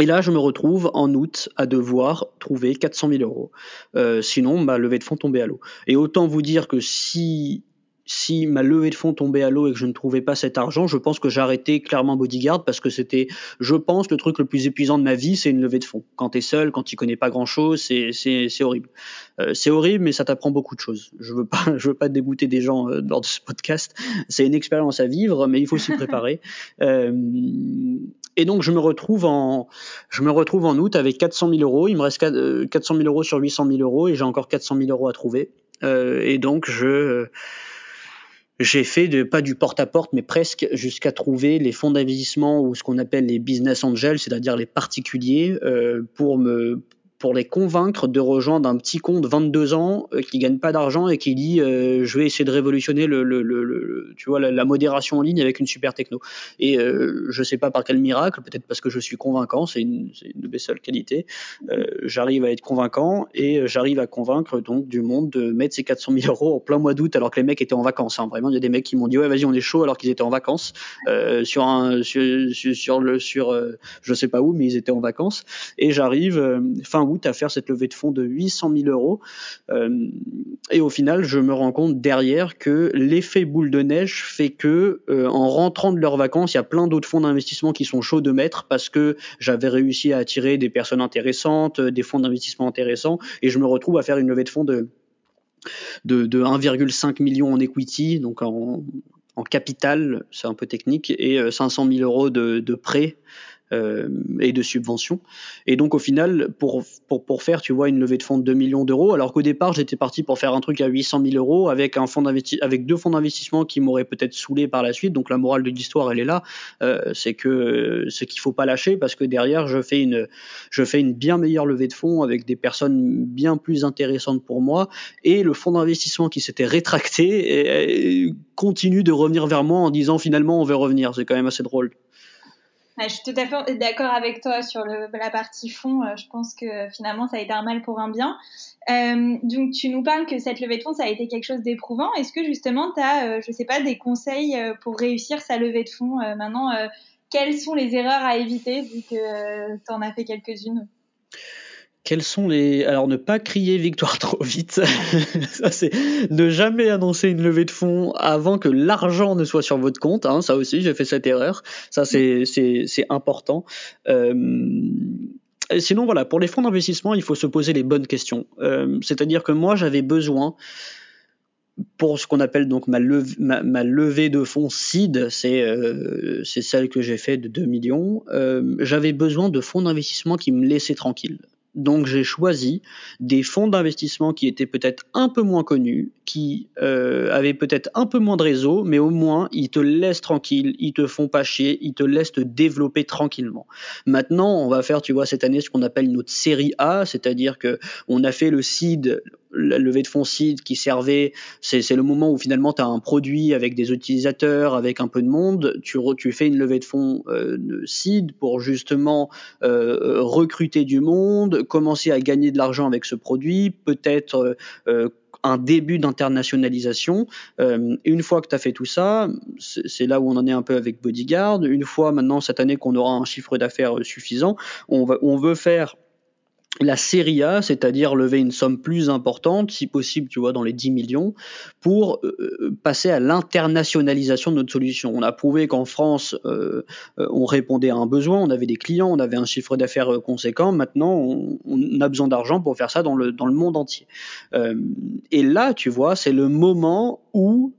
Et là, je me retrouve en août à devoir trouver 400 000 euros. Euh, sinon, ma levée de fonds tombait à l'eau. Et autant vous dire que si si ma levée de fonds tombait à l'eau et que je ne trouvais pas cet argent, je pense que j'arrêtais clairement Bodyguard parce que c'était, je pense, le truc le plus épuisant de ma vie, c'est une levée de fonds. Quand tu es seul, quand tu connais pas grand chose, c'est, c'est, c'est horrible. Euh, c'est horrible, mais ça t'apprend beaucoup de choses. Je veux pas, je veux pas dégoûter des gens euh, lors de ce podcast. C'est une expérience à vivre, mais il faut s'y préparer. euh, et donc je me retrouve en, je me retrouve en août avec 400 000 euros. Il me reste 400 000 euros sur 800 000 euros et j'ai encore 400 000 euros à trouver. Euh, et donc je j'ai fait de, pas du porte-à-porte, mais presque jusqu'à trouver les fonds d'investissement ou ce qu'on appelle les business angels, c'est-à-dire les particuliers, euh, pour me pour les convaincre de rejoindre un petit compte de 22 ans euh, qui gagne pas d'argent et qui dit euh, je vais essayer de révolutionner le, le, le, le tu vois la, la, modération en ligne avec une super techno et euh, je sais pas par quel miracle peut-être parce que je suis convaincant c'est une, une de mes seules qualités euh, j'arrive à être convaincant et j'arrive à convaincre donc du monde de mettre ces 400 000 euros en plein mois d'août alors que les mecs étaient en vacances hein. vraiment il y a des mecs qui m'ont dit ouais vas-y on est chaud alors qu'ils étaient en vacances euh, sur un sur, sur le sur euh, je sais pas où mais ils étaient en vacances et j'arrive fin à faire cette levée de fonds de 800 000 euros. Euh, et au final, je me rends compte derrière que l'effet boule de neige fait que, euh, en rentrant de leurs vacances, il y a plein d'autres fonds d'investissement qui sont chauds de mettre parce que j'avais réussi à attirer des personnes intéressantes, des fonds d'investissement intéressants, et je me retrouve à faire une levée de fonds de de, de 1,5 million en equity, donc en, capital, c'est un peu technique, et 500 000 euros de, de prêts euh, et de subventions. Et donc au final, pour, pour, pour faire, tu vois, une levée de fonds de 2 millions d'euros, alors qu'au départ j'étais parti pour faire un truc à 800 000 euros avec un fonds avec deux fonds d'investissement qui m'auraient peut-être saoulé par la suite. Donc la morale de l'histoire, elle est là, euh, c'est que ce qu'il faut pas lâcher parce que derrière je fais une je fais une bien meilleure levée de fonds avec des personnes bien plus intéressantes pour moi et le fonds d'investissement qui s'était rétracté et continue de revenir vers moi en disant finalement on veut revenir. C'est quand même assez drôle. Je suis tout à fait d'accord avec toi sur le, la partie fond. Je pense que finalement, ça a été un mal pour un bien. Euh, donc, tu nous parles que cette levée de fonds, ça a été quelque chose d'éprouvant. Est-ce que justement, tu as, euh, je sais pas, des conseils euh, pour réussir sa levée de fonds euh, maintenant Quelles sont les erreurs à éviter vu que tu en as fait quelques-unes? Quels sont les alors ne pas crier victoire trop vite. Ça c'est ne jamais annoncer une levée de fonds avant que l'argent ne soit sur votre compte. Hein, ça aussi j'ai fait cette erreur. Ça c'est important. Euh, sinon voilà pour les fonds d'investissement il faut se poser les bonnes questions. Euh, c'est-à-dire que moi j'avais besoin pour ce qu'on appelle donc ma, leve, ma, levée de fonds seed, c'est euh, celle que j'ai fait de 2 millions, j'avais besoin de fonds d'investissement qui me laissaient tranquille Donc j'ai choisi des fonds d'investissement qui étaient peut-être un peu moins connus, qui euh, avaient peut-être un peu moins de réseau, mais au moins ils te laissent tranquille, ils te font pas chier, ils te laissent te développer tranquillement. Maintenant, on va faire, tu vois, cette année ce qu'on appelle notre série A, c'est-à-dire que on a fait le seed, la levée de fonds seed qui servait, c'est le moment où finalement tu as un produit avec des utilisateurs, avec un peu de monde, tu, tu fais une levée de fonds euh, seed pour justement euh, recruter du monde, commencer à gagner de l'argent avec ce produit, peut-être euh, un début d'internationalisation. Euh, une fois que tu as fait tout ça, c'est là où on en est un peu avec Bodyguard. Une fois maintenant cette année qu'on aura un chiffre d'affaires suffisant, on, va, on veut faire la série A, c'est-à-dire lever une somme plus importante, si possible, tu vois, dans les 10 millions, pour euh, euh, passer à l'internationalisation de notre solution. On a prouvé qu'en France, euh, on répondait à un besoin, on avait des clients, on avait un chiffre d'affaires conséquent. Maintenant, on, on a besoin d'argent pour faire ça dans le, dans le monde entier. et là, tu vois, c'est le moment où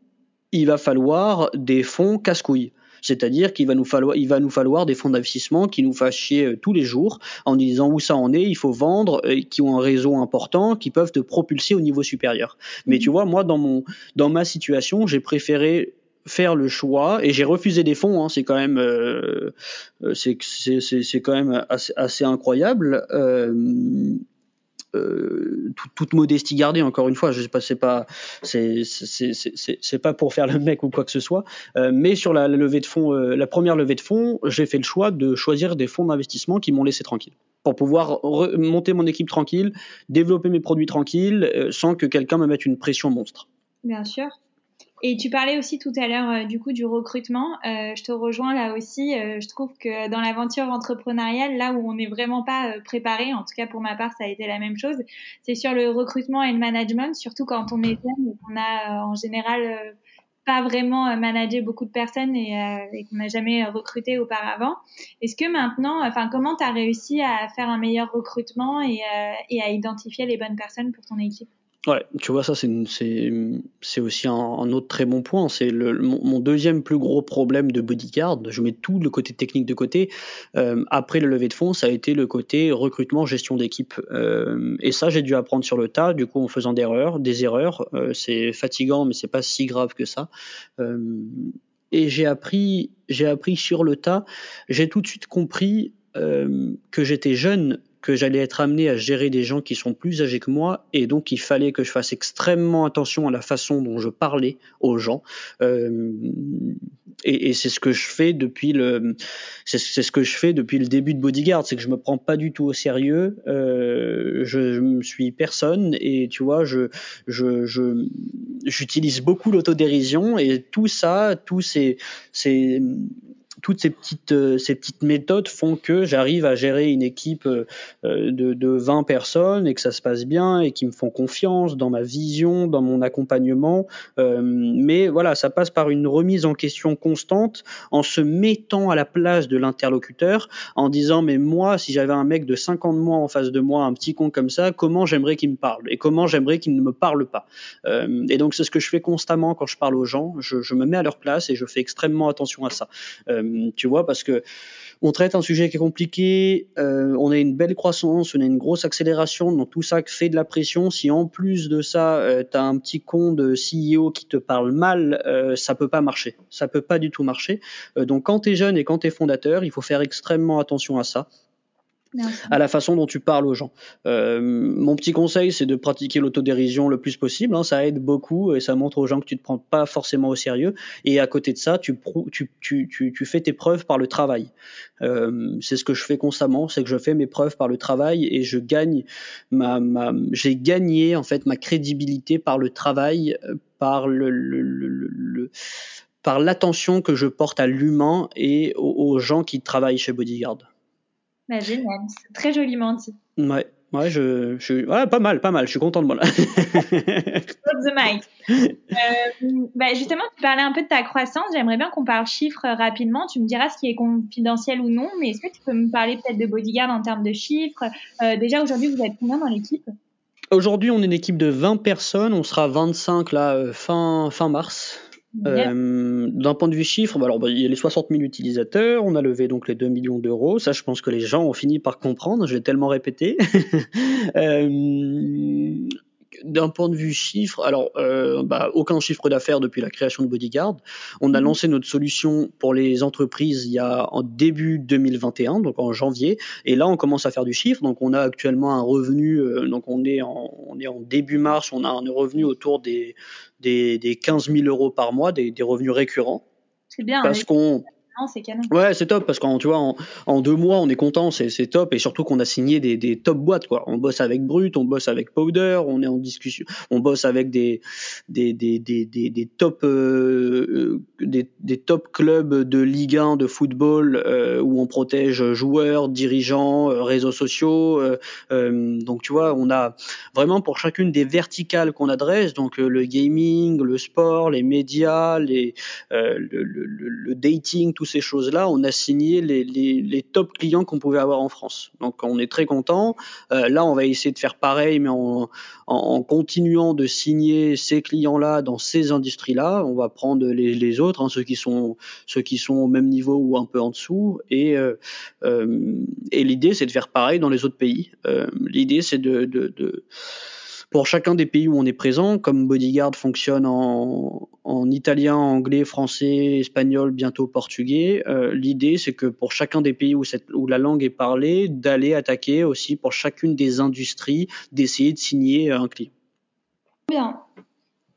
il va falloir des fonds casse-couilles. C'est-à-dire qu'il va nous falloir, il va nous falloir des fonds d'investissement qui nous fassent chier euh, tous les jours en disant où ça en est, il faut vendre, euh, qui ont un réseau important, qui peuvent te propulser au niveau supérieur. Mais mmh. tu vois, moi, dans mon, dans ma situation, j'ai préféré faire le choix et j'ai refusé des fonds. Hein, c'est quand même, euh, c'est, c'est, quand même assez, assez incroyable. Euh, euh, toute modestie gardée encore une fois je sais pas c'est pas c'est pas pour faire le mec ou quoi que ce soit euh, mais sur la, levée de fonds euh, la première levée de fonds j'ai fait le choix de choisir des fonds d'investissement qui m'ont laissé tranquille. Pour pouvoir monter mon équipe tranquille développer mes produits tranquilles sans que quelqu'un me mette une pression monstre. Bien sûr et tu parlais aussi tout à l'heure euh, du coup du recrutement. Euh, je te rejoins là aussi. Euh, je trouve que dans l'aventure entrepreneuriale, là où on n'est vraiment pas euh, préparé, en tout cas pour ma part, ça a été la même chose. C'est sur le recrutement et le management, surtout quand on est jeune et qu'on a en général pas vraiment managé beaucoup de personnes et, et qu'on n'a jamais recruté auparavant. Est-ce que maintenant, enfin, comment tu as réussi à faire un meilleur recrutement et, et à identifier les bonnes personnes pour ton équipe? Ouais, tu vois, ça, c'est aussi un, autre très bon point. C'est mon, deuxième plus gros problème de bodyguard. Je mets tout le côté technique de côté. Euh, après le lever de fonds, ça a été le côté recrutement, gestion d'équipe. Euh, et ça, j'ai dû apprendre sur le tas, du coup, en faisant des erreurs. Des erreurs, euh, c'est fatigant, mais c'est pas si grave que ça. Et j'ai appris, j'ai appris sur le tas. J'ai tout de suite compris que j'étais jeune que j'allais être amené à gérer des gens qui sont plus âgés que moi et donc il fallait que je fasse extrêmement attention à la façon dont je parlais aux gens. Euh, et, et c'est ce que je fais depuis le c'est ce que je fais depuis le début de Bodyguard c'est que je me prends pas du tout au sérieux. Euh, je, je suis personne et tu vois je je je j'utilise beaucoup l'autodérision et tout ça tous ces ces toutes ces petites, euh, ces petites méthodes font que j'arrive à gérer une équipe euh, de, de 20 personnes et que ça se passe bien et qui me font confiance dans ma vision, dans mon accompagnement. Euh, mais voilà, ça passe par une remise en question constante en se mettant à la place de l'interlocuteur, en disant mais moi, si j'avais un mec de 50 mois en face de moi, un petit con comme ça, comment j'aimerais qu'il me parle et comment j'aimerais qu'il ne me parle pas? Euh, et donc c'est ce que je fais constamment quand je parle aux gens. Je, je, me mets à leur place et je fais extrêmement attention à ça. Euh, euh, tu vois, parce que on traite un sujet qui est compliqué, euh, on a une belle croissance, on a une grosse accélération, donc tout ça fait de la pression. Si en plus de ça, euh, un petit con de CEO qui te parle mal, euh, ça peut pas marcher. Ça peut pas du tout marcher. Euh, donc quand tu es jeune et quand tu es fondateur, il faut faire extrêmement attention à ça à la façon dont tu parles aux gens. Euh, mon petit conseil, c'est de pratiquer l'autodérision le plus possible. Hein, ça aide beaucoup et ça montre aux gens que tu te prends pas forcément au sérieux. Et à côté de ça, tu, tu, tu, tu, tu fais tes preuves par le travail. Euh, c'est ce que je fais constamment, c'est que je fais mes preuves par le travail et je gagne ma, ma j'ai gagné en fait ma crédibilité par le travail, euh, par le, le, le, le par l'attention que je porte à l'humain et aux, aux gens qui travaillent chez Bodyguard. Bah, génial, c'est très joliment dit. Ouais. Ouais, je, ouais, pas mal, pas mal. Je suis content de moi là. the mic. Euh, bah justement, tu parlais un peu de ta croissance. J'aimerais bien qu'on parle chiffres rapidement. Tu me diras ce qui est confidentiel ou non, mais est-ce que tu peux me parler peut-être de Bodyguard en termes de chiffres? Euh, Déjà aujourd'hui, vous êtes combien dans l'équipe? Aujourd'hui, on est une équipe de 20 personnes. On sera 25 là euh, fin fin mars. D'un point de vue chiffre, bah, alors, bah, il y a les 60 000 utilisateurs, on a levé donc les 2 millions d'euros. Ça, je pense que les gens ont fini par comprendre. Je tellement répété. d'un point de vue chiffre, alors euh, bah, aucun chiffre d'affaires depuis la création de Bodyguard. On a mhm. lancé notre solution pour les entreprises il y a en début 2021, donc en janvier, et là on commence à faire du chiffre. Donc on a actuellement un revenu, euh, donc on est en on est en début mars, on a un revenu autour des des, des 15 000 euros par mois, des, des revenus récurrents. C'est bien. Parce qu'on c'est canon. Ouais, c'est top parce qu'en tu vois en, deux mois on est content, c'est, top et surtout qu'on a signé des, top boîtes quoi. On bosse avec Brut, on bosse avec Powder, on est en discussion, on bosse avec des des des des des, top euh, euh, des, des top clubs de Ligue 1 de football euh, où on protège joueurs, dirigeants, réseaux sociaux. donc tu vois, on a vraiment pour chacune des verticales qu'on adresse, donc le gaming, le sport, les médias, les le, le, le dating, tout ces choses-là, on a signé les, les, top clients qu'on pouvait avoir en France. Donc on est très content. Euh, là, on va essayer de faire pareil, mais en, en, continuant de signer ces clients-là dans ces industries-là. On va prendre les, les autres, hein, ceux qui sont ceux qui sont au même niveau ou un peu en dessous. Et, euh, euh, et l'idée, c'est de faire pareil dans les autres pays. l'idée, c'est de, de pour chacun des pays où on est présent, comme Bodyguard fonctionne en, en italien, anglais, français, espagnol, bientôt portugais, euh, l'idée c'est que pour chacun des pays où, cette, où la langue est parlée, d'aller attaquer aussi pour chacune des industries, d'essayer de signer un client. Bien.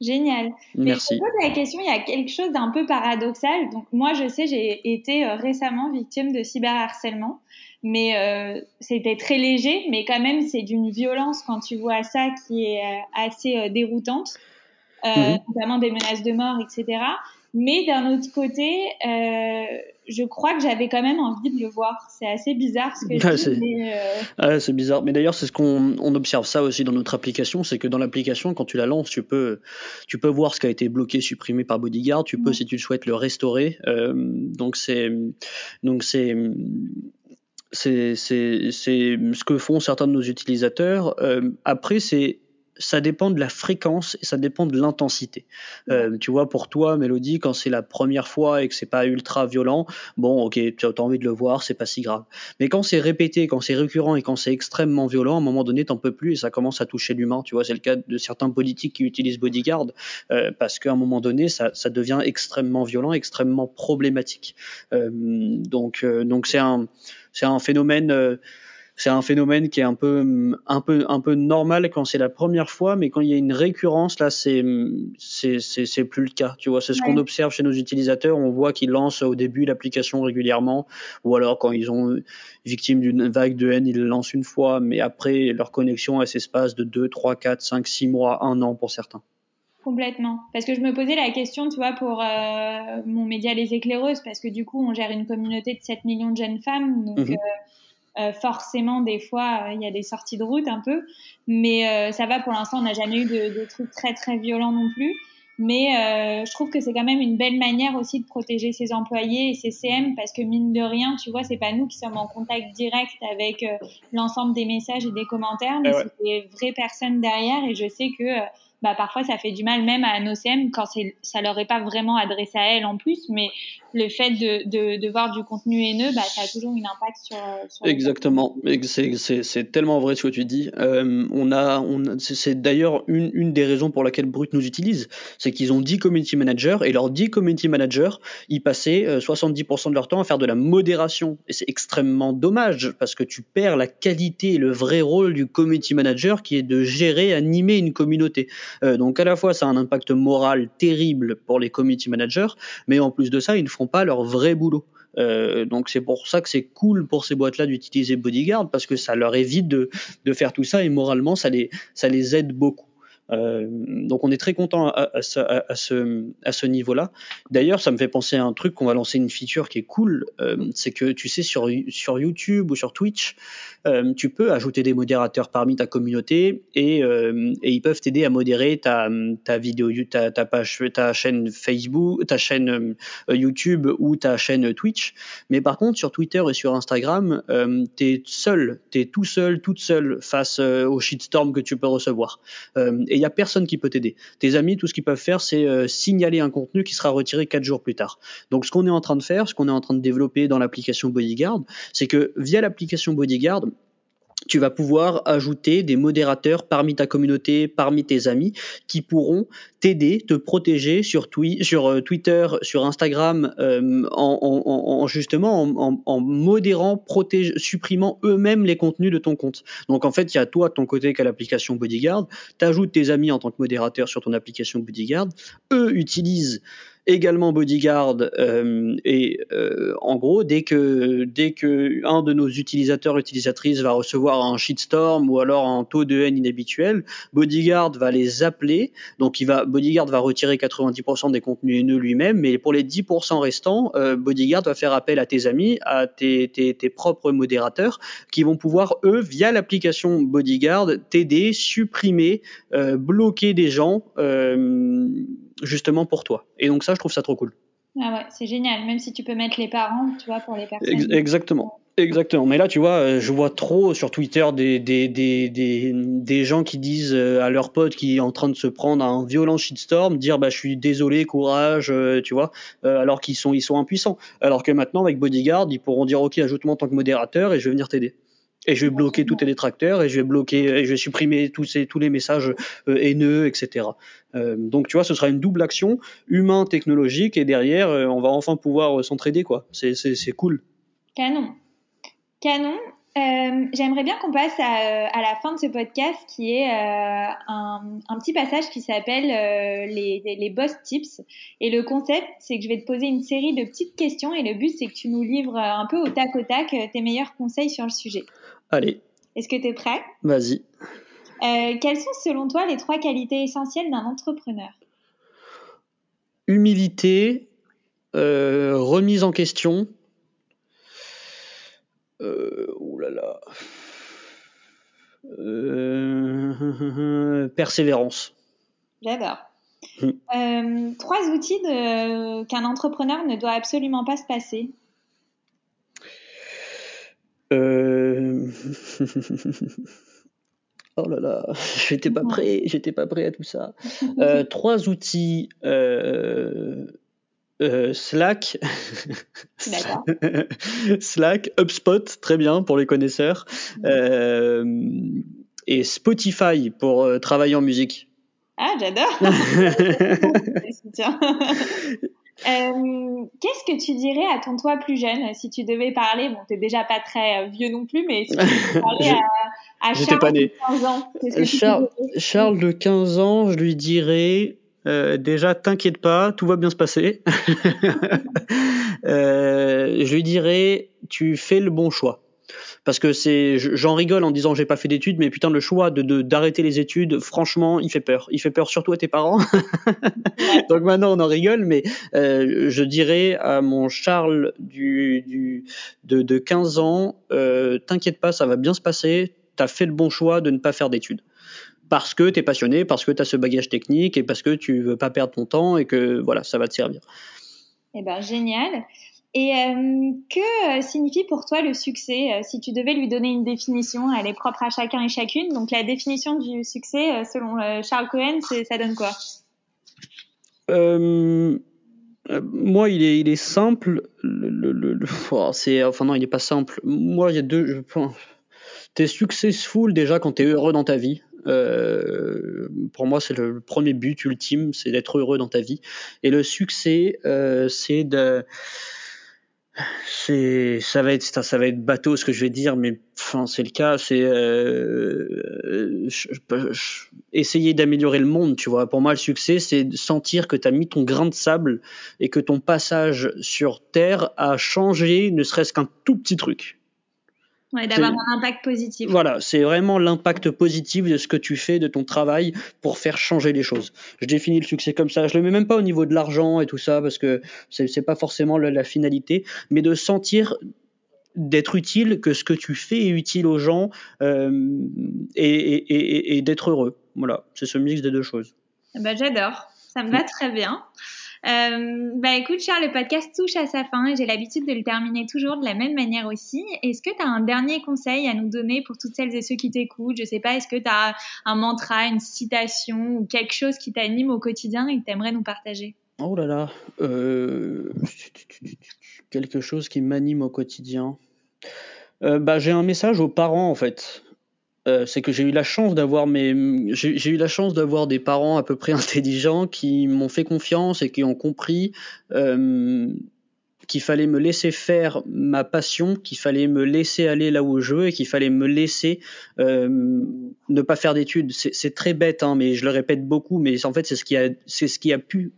Génial. Merci. Mais je pose la question, il y a quelque chose d'un peu paradoxal. Donc moi, je sais, j'ai été euh, récemment victime de cyberharcèlement mais euh, c'était très léger, mais quand même c'est d'une violence quand tu vois ça qui est euh, assez euh, déroutante, euh, mhm. notamment des menaces de mort, etc. Mais d'un autre côté, euh, je crois que j'avais quand même envie de le voir. C'est assez bizarre ce que euh... c'est bizarre. Mais d'ailleurs, c'est ce qu'on on observe ça aussi dans notre application, c'est que dans l'application, quand tu la lances, tu peux, tu peux voir ce qui a été bloqué, supprimé par Bodyguard. Tu peux, si tu le souhaites, le restaurer. Euh, donc c'est, donc c'est c'est ce que font certains de nos utilisateurs. Euh, après, c'est ça dépend de la fréquence et ça dépend de l'intensité. Euh, tu vois, pour toi, Mélodie, quand c'est la première fois et que c'est pas ultra violent, bon, ok, tu as envie de le voir, c'est pas si grave. Mais quand c'est répété, quand c'est récurrent et quand c'est extrêmement violent, à un moment donné, t'en peux plus et ça commence à toucher l'humain. Tu vois, c'est le cas de certains politiques qui utilisent Bodyguard euh, parce qu'à un moment donné, ça, ça, devient extrêmement violent, extrêmement problématique. Euh, donc, euh, donc c'est un, c'est un phénomène euh, c'est un phénomène qui est un peu un peu un peu normal quand c'est la première fois mais quand il y a une récurrence là c'est c'est c'est plus le cas tu vois. C'est ce qu'on observe chez nos utilisateurs. On voit qu'ils lancent au début l'application régulièrement ou alors quand ils ont victime d'une vague de haine ils le lancent une fois mais après leur connexion elle s'espace de 2 3 4 5 6 mois un an pour certains Complètement. Parce que je me posais la question, tu vois, pour euh, mon média Les Éclaireuses, parce que du coup, on gère une communauté de 7 millions de jeunes femmes. Donc, mhm. euh, euh, forcément, des fois, il y a des sorties de route un peu, mais ça va pour l'instant. On n'a jamais eu de, de, trucs très très violents non plus. Mais je trouve que c'est quand même une belle manière aussi de protéger ses employés et ses CM parce que mine de rien, tu vois, c'est pas nous qui sommes en contact direct avec l'ensemble des messages et des commentaires, mais c'est des vraies personnes derrière. Et je sais que bah, parfois ça fait du mal même à nos CM quand ça leur est pas vraiment adressé à elles en plus, mais le fait de, de, de voir du contenu haineux, bah, ça a toujours un impact sur. sur Exactement, c'est tellement vrai ce que tu dis. Euh, on a, on c'est d'ailleurs une, une des raisons pour laquelle Brut nous utilise, c'est qu'ils ont 10 community managers et leurs 10 community managers, ils passaient 70% euh, de leur temps à faire de la modération et c'est extrêmement dommage parce que tu perds la qualité et le vrai rôle du community manager qui est de gérer, animer une communauté. Euh, donc à la fois ça a un impact moral terrible pour les community managers, mais en plus de ça ils ne font pas leur vrai boulot. Euh, donc c'est pour ça que c'est cool pour ces boîtes-là d'utiliser Bodyguard parce que ça leur évite de, faire tout ça et moralement ça les aide beaucoup. Euh, donc on est très content à, ce, niveau-là. D'ailleurs, ça me fait penser à un truc qu'on va lancer une feature qui est cool, euh, c'est que tu sais sur, YouTube ou sur Twitch, euh, tu peux ajouter des modérateurs parmi ta communauté et, ils peuvent t'aider à modérer ta, page, ta chaîne Facebook, ta chaîne YouTube ou ta chaîne Twitch. Mais par contre, sur Twitter et sur Instagram, euh, t'es seul, t'es tout seul, toute seule face au shitstorm que tu peux recevoir. Il y a personne qui peut t'aider. Tes amis, tout ce qu'ils peuvent faire, c'est euh, signaler un contenu qui sera retiré quatre jours plus tard. Donc, ce qu'on est en train de faire, ce qu'on est en train de développer dans l'application Bodyguard, c'est que via l'application Bodyguard, tu vas pouvoir ajouter des modérateurs parmi ta communauté, parmi tes amis, qui pourront t'aider, te protéger sur, euh, Twitter, sur Instagram, euh, en, justement en, modérant, protége, supprimant eux-mêmes les contenus de ton compte. Donc en fait, il y a toi de ton côté qui a l'application Bodyguard, tu ajoutes tes amis en tant que modérateur sur ton application Bodyguard, eux utilisent également Bodyguard euh, et euh, en gros dès que dès que un de nos utilisateurs utilisatrices va recevoir un shitstorm ou alors un taux de haine inhabituel, Bodyguard va les appeler. Donc il va Bodyguard va retirer 90% des contenus haineux lui-même mais pour les 10% restants euh, Bodyguard va faire appel à tes amis à tes, tes, tes propres modérateurs qui vont pouvoir eux via l'application Bodyguard t'aider supprimer euh, bloquer des gens euh, justement pour toi. Et donc ça, je trouve ça trop cool. Ah ouais, c'est génial. Même si tu peux mettre les parents, tu vois, pour les personnes. Exactement. Exactement. Mais là, tu vois, euh, je vois trop sur Twitter des, des, des, des, des gens qui disent euh, à leurs potes qui est en train de se prendre un violent shitstorm, dire bah je suis désolé, courage, euh, tu vois, alors qu'ils sont ils sont impuissants. Alors que maintenant avec Bodyguard, ils pourront dire ok, ajoute-moi en tant que modérateur et je vais venir t'aider et je vais bloquer tous tes détracteurs et je vais bloquer et je vais supprimer tous ces tous les messages euh, haineux etc euh, donc tu vois ce sera une double action humain technologique et derrière euh, on va enfin pouvoir s'entraider quoi. C'est c'est cool. Canon. Canon J'aimerais bien qu'on passe à, à, la fin de ce podcast qui est un, un, petit passage qui s'appelle les, les, boss tips. Et le concept, c'est que je vais te poser une série de petites questions et le but, c'est que tu nous livres un peu au tac au tac tes meilleurs conseils sur le sujet. Allez. Est-ce que tu es prêt? Vas-y. quelles sont selon toi les trois qualités essentielles d'un entrepreneur? Humilité, remise en question euh, oh là là. Euh, persévérance. J'adore. Euh, trois outils qu'un entrepreneur ne doit absolument pas se passer. oh là là, j'étais pas prêt, j'étais pas prêt à tout ça. trois outils euh, Slack, Slack, HubSpot, très bien pour les connaisseurs, euh, et Spotify pour euh, travailler en musique. Ah, j'adore. Qu'est-ce que tu dirais à ton toi plus jeune si tu devais parler? Bon, t'es déjà pas très vieux non plus, mais si tu devais parler à, Charles de 15 ans, Charles, Charles de 15 ans, je lui dirais euh, déjà, t'inquiète pas, tout va bien se passer. euh, je lui dirais, tu fais le bon choix. Parce que c'est, j'en rigole en disant j'ai pas fait d'études, mais putain le choix de d'arrêter les études, franchement, il fait peur. Il fait peur surtout à tes parents. Donc maintenant on en rigole, mais euh, je dirais à mon Charles du, du de, de 15 ans, euh, t'inquiète pas, ça va bien se passer. T'as fait le bon choix de ne pas faire d'études parce que tu es passionné, parce que tu as ce bagage technique et parce que tu veux pas perdre ton temps et que voilà, ça va te servir. Eh ben génial. Et euh, que euh, signifie pour toi le succès euh, Si tu devais lui donner une définition, elle est propre à chacun et chacune. Donc la définition du succès, selon Charles Cohen, ça donne quoi? Moi, il est, simple. Le, oh, enfin non, il est pas simple. Moi, il y a deux. T'es successful déjà quand t'es heureux dans ta vie. Pour moi, c'est le, premier but ultime, c'est d'être heureux dans ta vie. Et le succès, c'est de c'est ça va être ça, va être bateau ce que je vais dire mais enfin c'est le cas c'est euh, essayer d'améliorer le monde tu vois. Pour moi le succès c'est sentir que tu as mis ton grain de sable et que ton passage sur terre a changé ne serait-ce qu'un tout petit truc Ouais, d'avoir un impact positif. Voilà, c'est vraiment l'impact positif de ce que tu fais, de ton travail pour faire changer les choses. Je définis le succès comme ça. Je le mets même pas au niveau de l'argent et tout ça parce que c'est pas forcément la, finalité, mais de sentir d'être utile, que ce que tu fais est utile aux gens euh, et, et, et, et d'être heureux. Voilà, c'est ce mix des deux choses. Bah, J'adore, ça me va très bien. Euh, bah écoute Charles, le podcast touche à sa fin et j'ai l'habitude de le terminer toujours de la même manière aussi. Est-ce que tu as un dernier conseil à nous donner pour toutes celles et ceux qui t'écoutent? Je sais pas, est-ce que tu as un mantra, une citation ou quelque chose qui t'anime au quotidien et que tu aimerais nous partager? Oh là là, euh, quelque chose qui m'anime au quotidien. Euh, bah, j'ai un message aux parents en fait. Euh, c'est que j'ai eu la chance d'avoir mes j'ai eu la chance d'avoir des parents à peu près intelligents qui m'ont fait confiance et qui ont compris euh, qu'il fallait me laisser faire ma passion, qu'il fallait me laisser aller là où je veux et qu'il fallait me laisser euh, ne pas faire d'études. C'est très bête, hein, mais je le répète beaucoup, mais en fait c'est ce qui a c'est ce qui a pu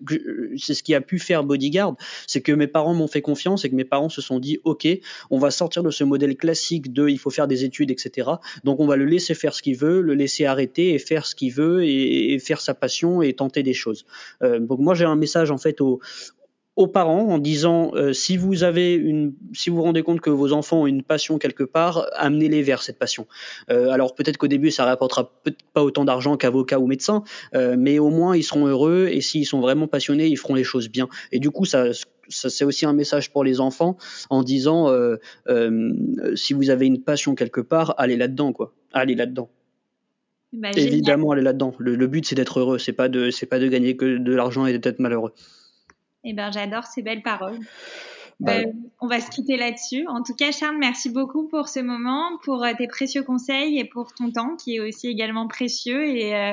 c'est ce qui a pu faire Bodyguard, c'est que mes parents m'ont fait confiance et que mes parents se sont dit ok, on va sortir de ce modèle classique de il faut faire des études, etc. Donc on va le laisser faire ce qu'il veut, le laisser arrêter et faire ce qu'il veut et, et, faire sa passion et tenter des choses. Euh, donc moi j'ai un message en fait aux, aux parents en disant euh, si vous avez une si vous vous rendez compte que vos enfants ont une passion quelque part amenez-les vers cette passion. Euh, alors peut-être qu'au début ça rapportera peut-être pas autant d'argent qu'avocat ou médecin euh, mais au moins ils seront heureux et s'ils sont vraiment passionnés ils feront les choses bien. Et du coup ça, ça c'est aussi un message pour les enfants en disant euh, euh, si vous avez une passion quelque part allez là-dedans quoi. Allez là-dedans. Bah, évidemment allez là-dedans. Le, le but c'est d'être heureux. C'est pas de c'est pas de gagner que de l'argent et d'être malheureux eh ben, j'adore ces belles paroles. Bah, euh, on va se quitter là-dessus. En tout cas, Charles, merci beaucoup pour ce moment, pour euh, tes précieux conseils et pour ton temps qui est aussi également précieux. Et, euh,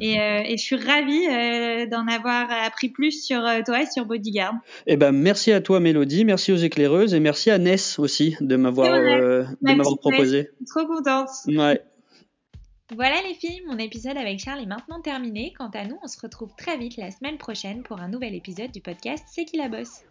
et, euh, et je suis ravie euh, d'en avoir appris plus sur toi et sur Bodyguard. Eh ben, merci à toi, Mélodie. Merci aux éclaireuses et merci à Ness aussi de m'avoir de m'avoir proposé. Trop contente. Ouais. Voilà les filles, mon épisode avec Charles est maintenant terminé. Quant à nous, on se retrouve très vite la semaine prochaine pour un nouvel épisode du podcast C'est qui la bosse?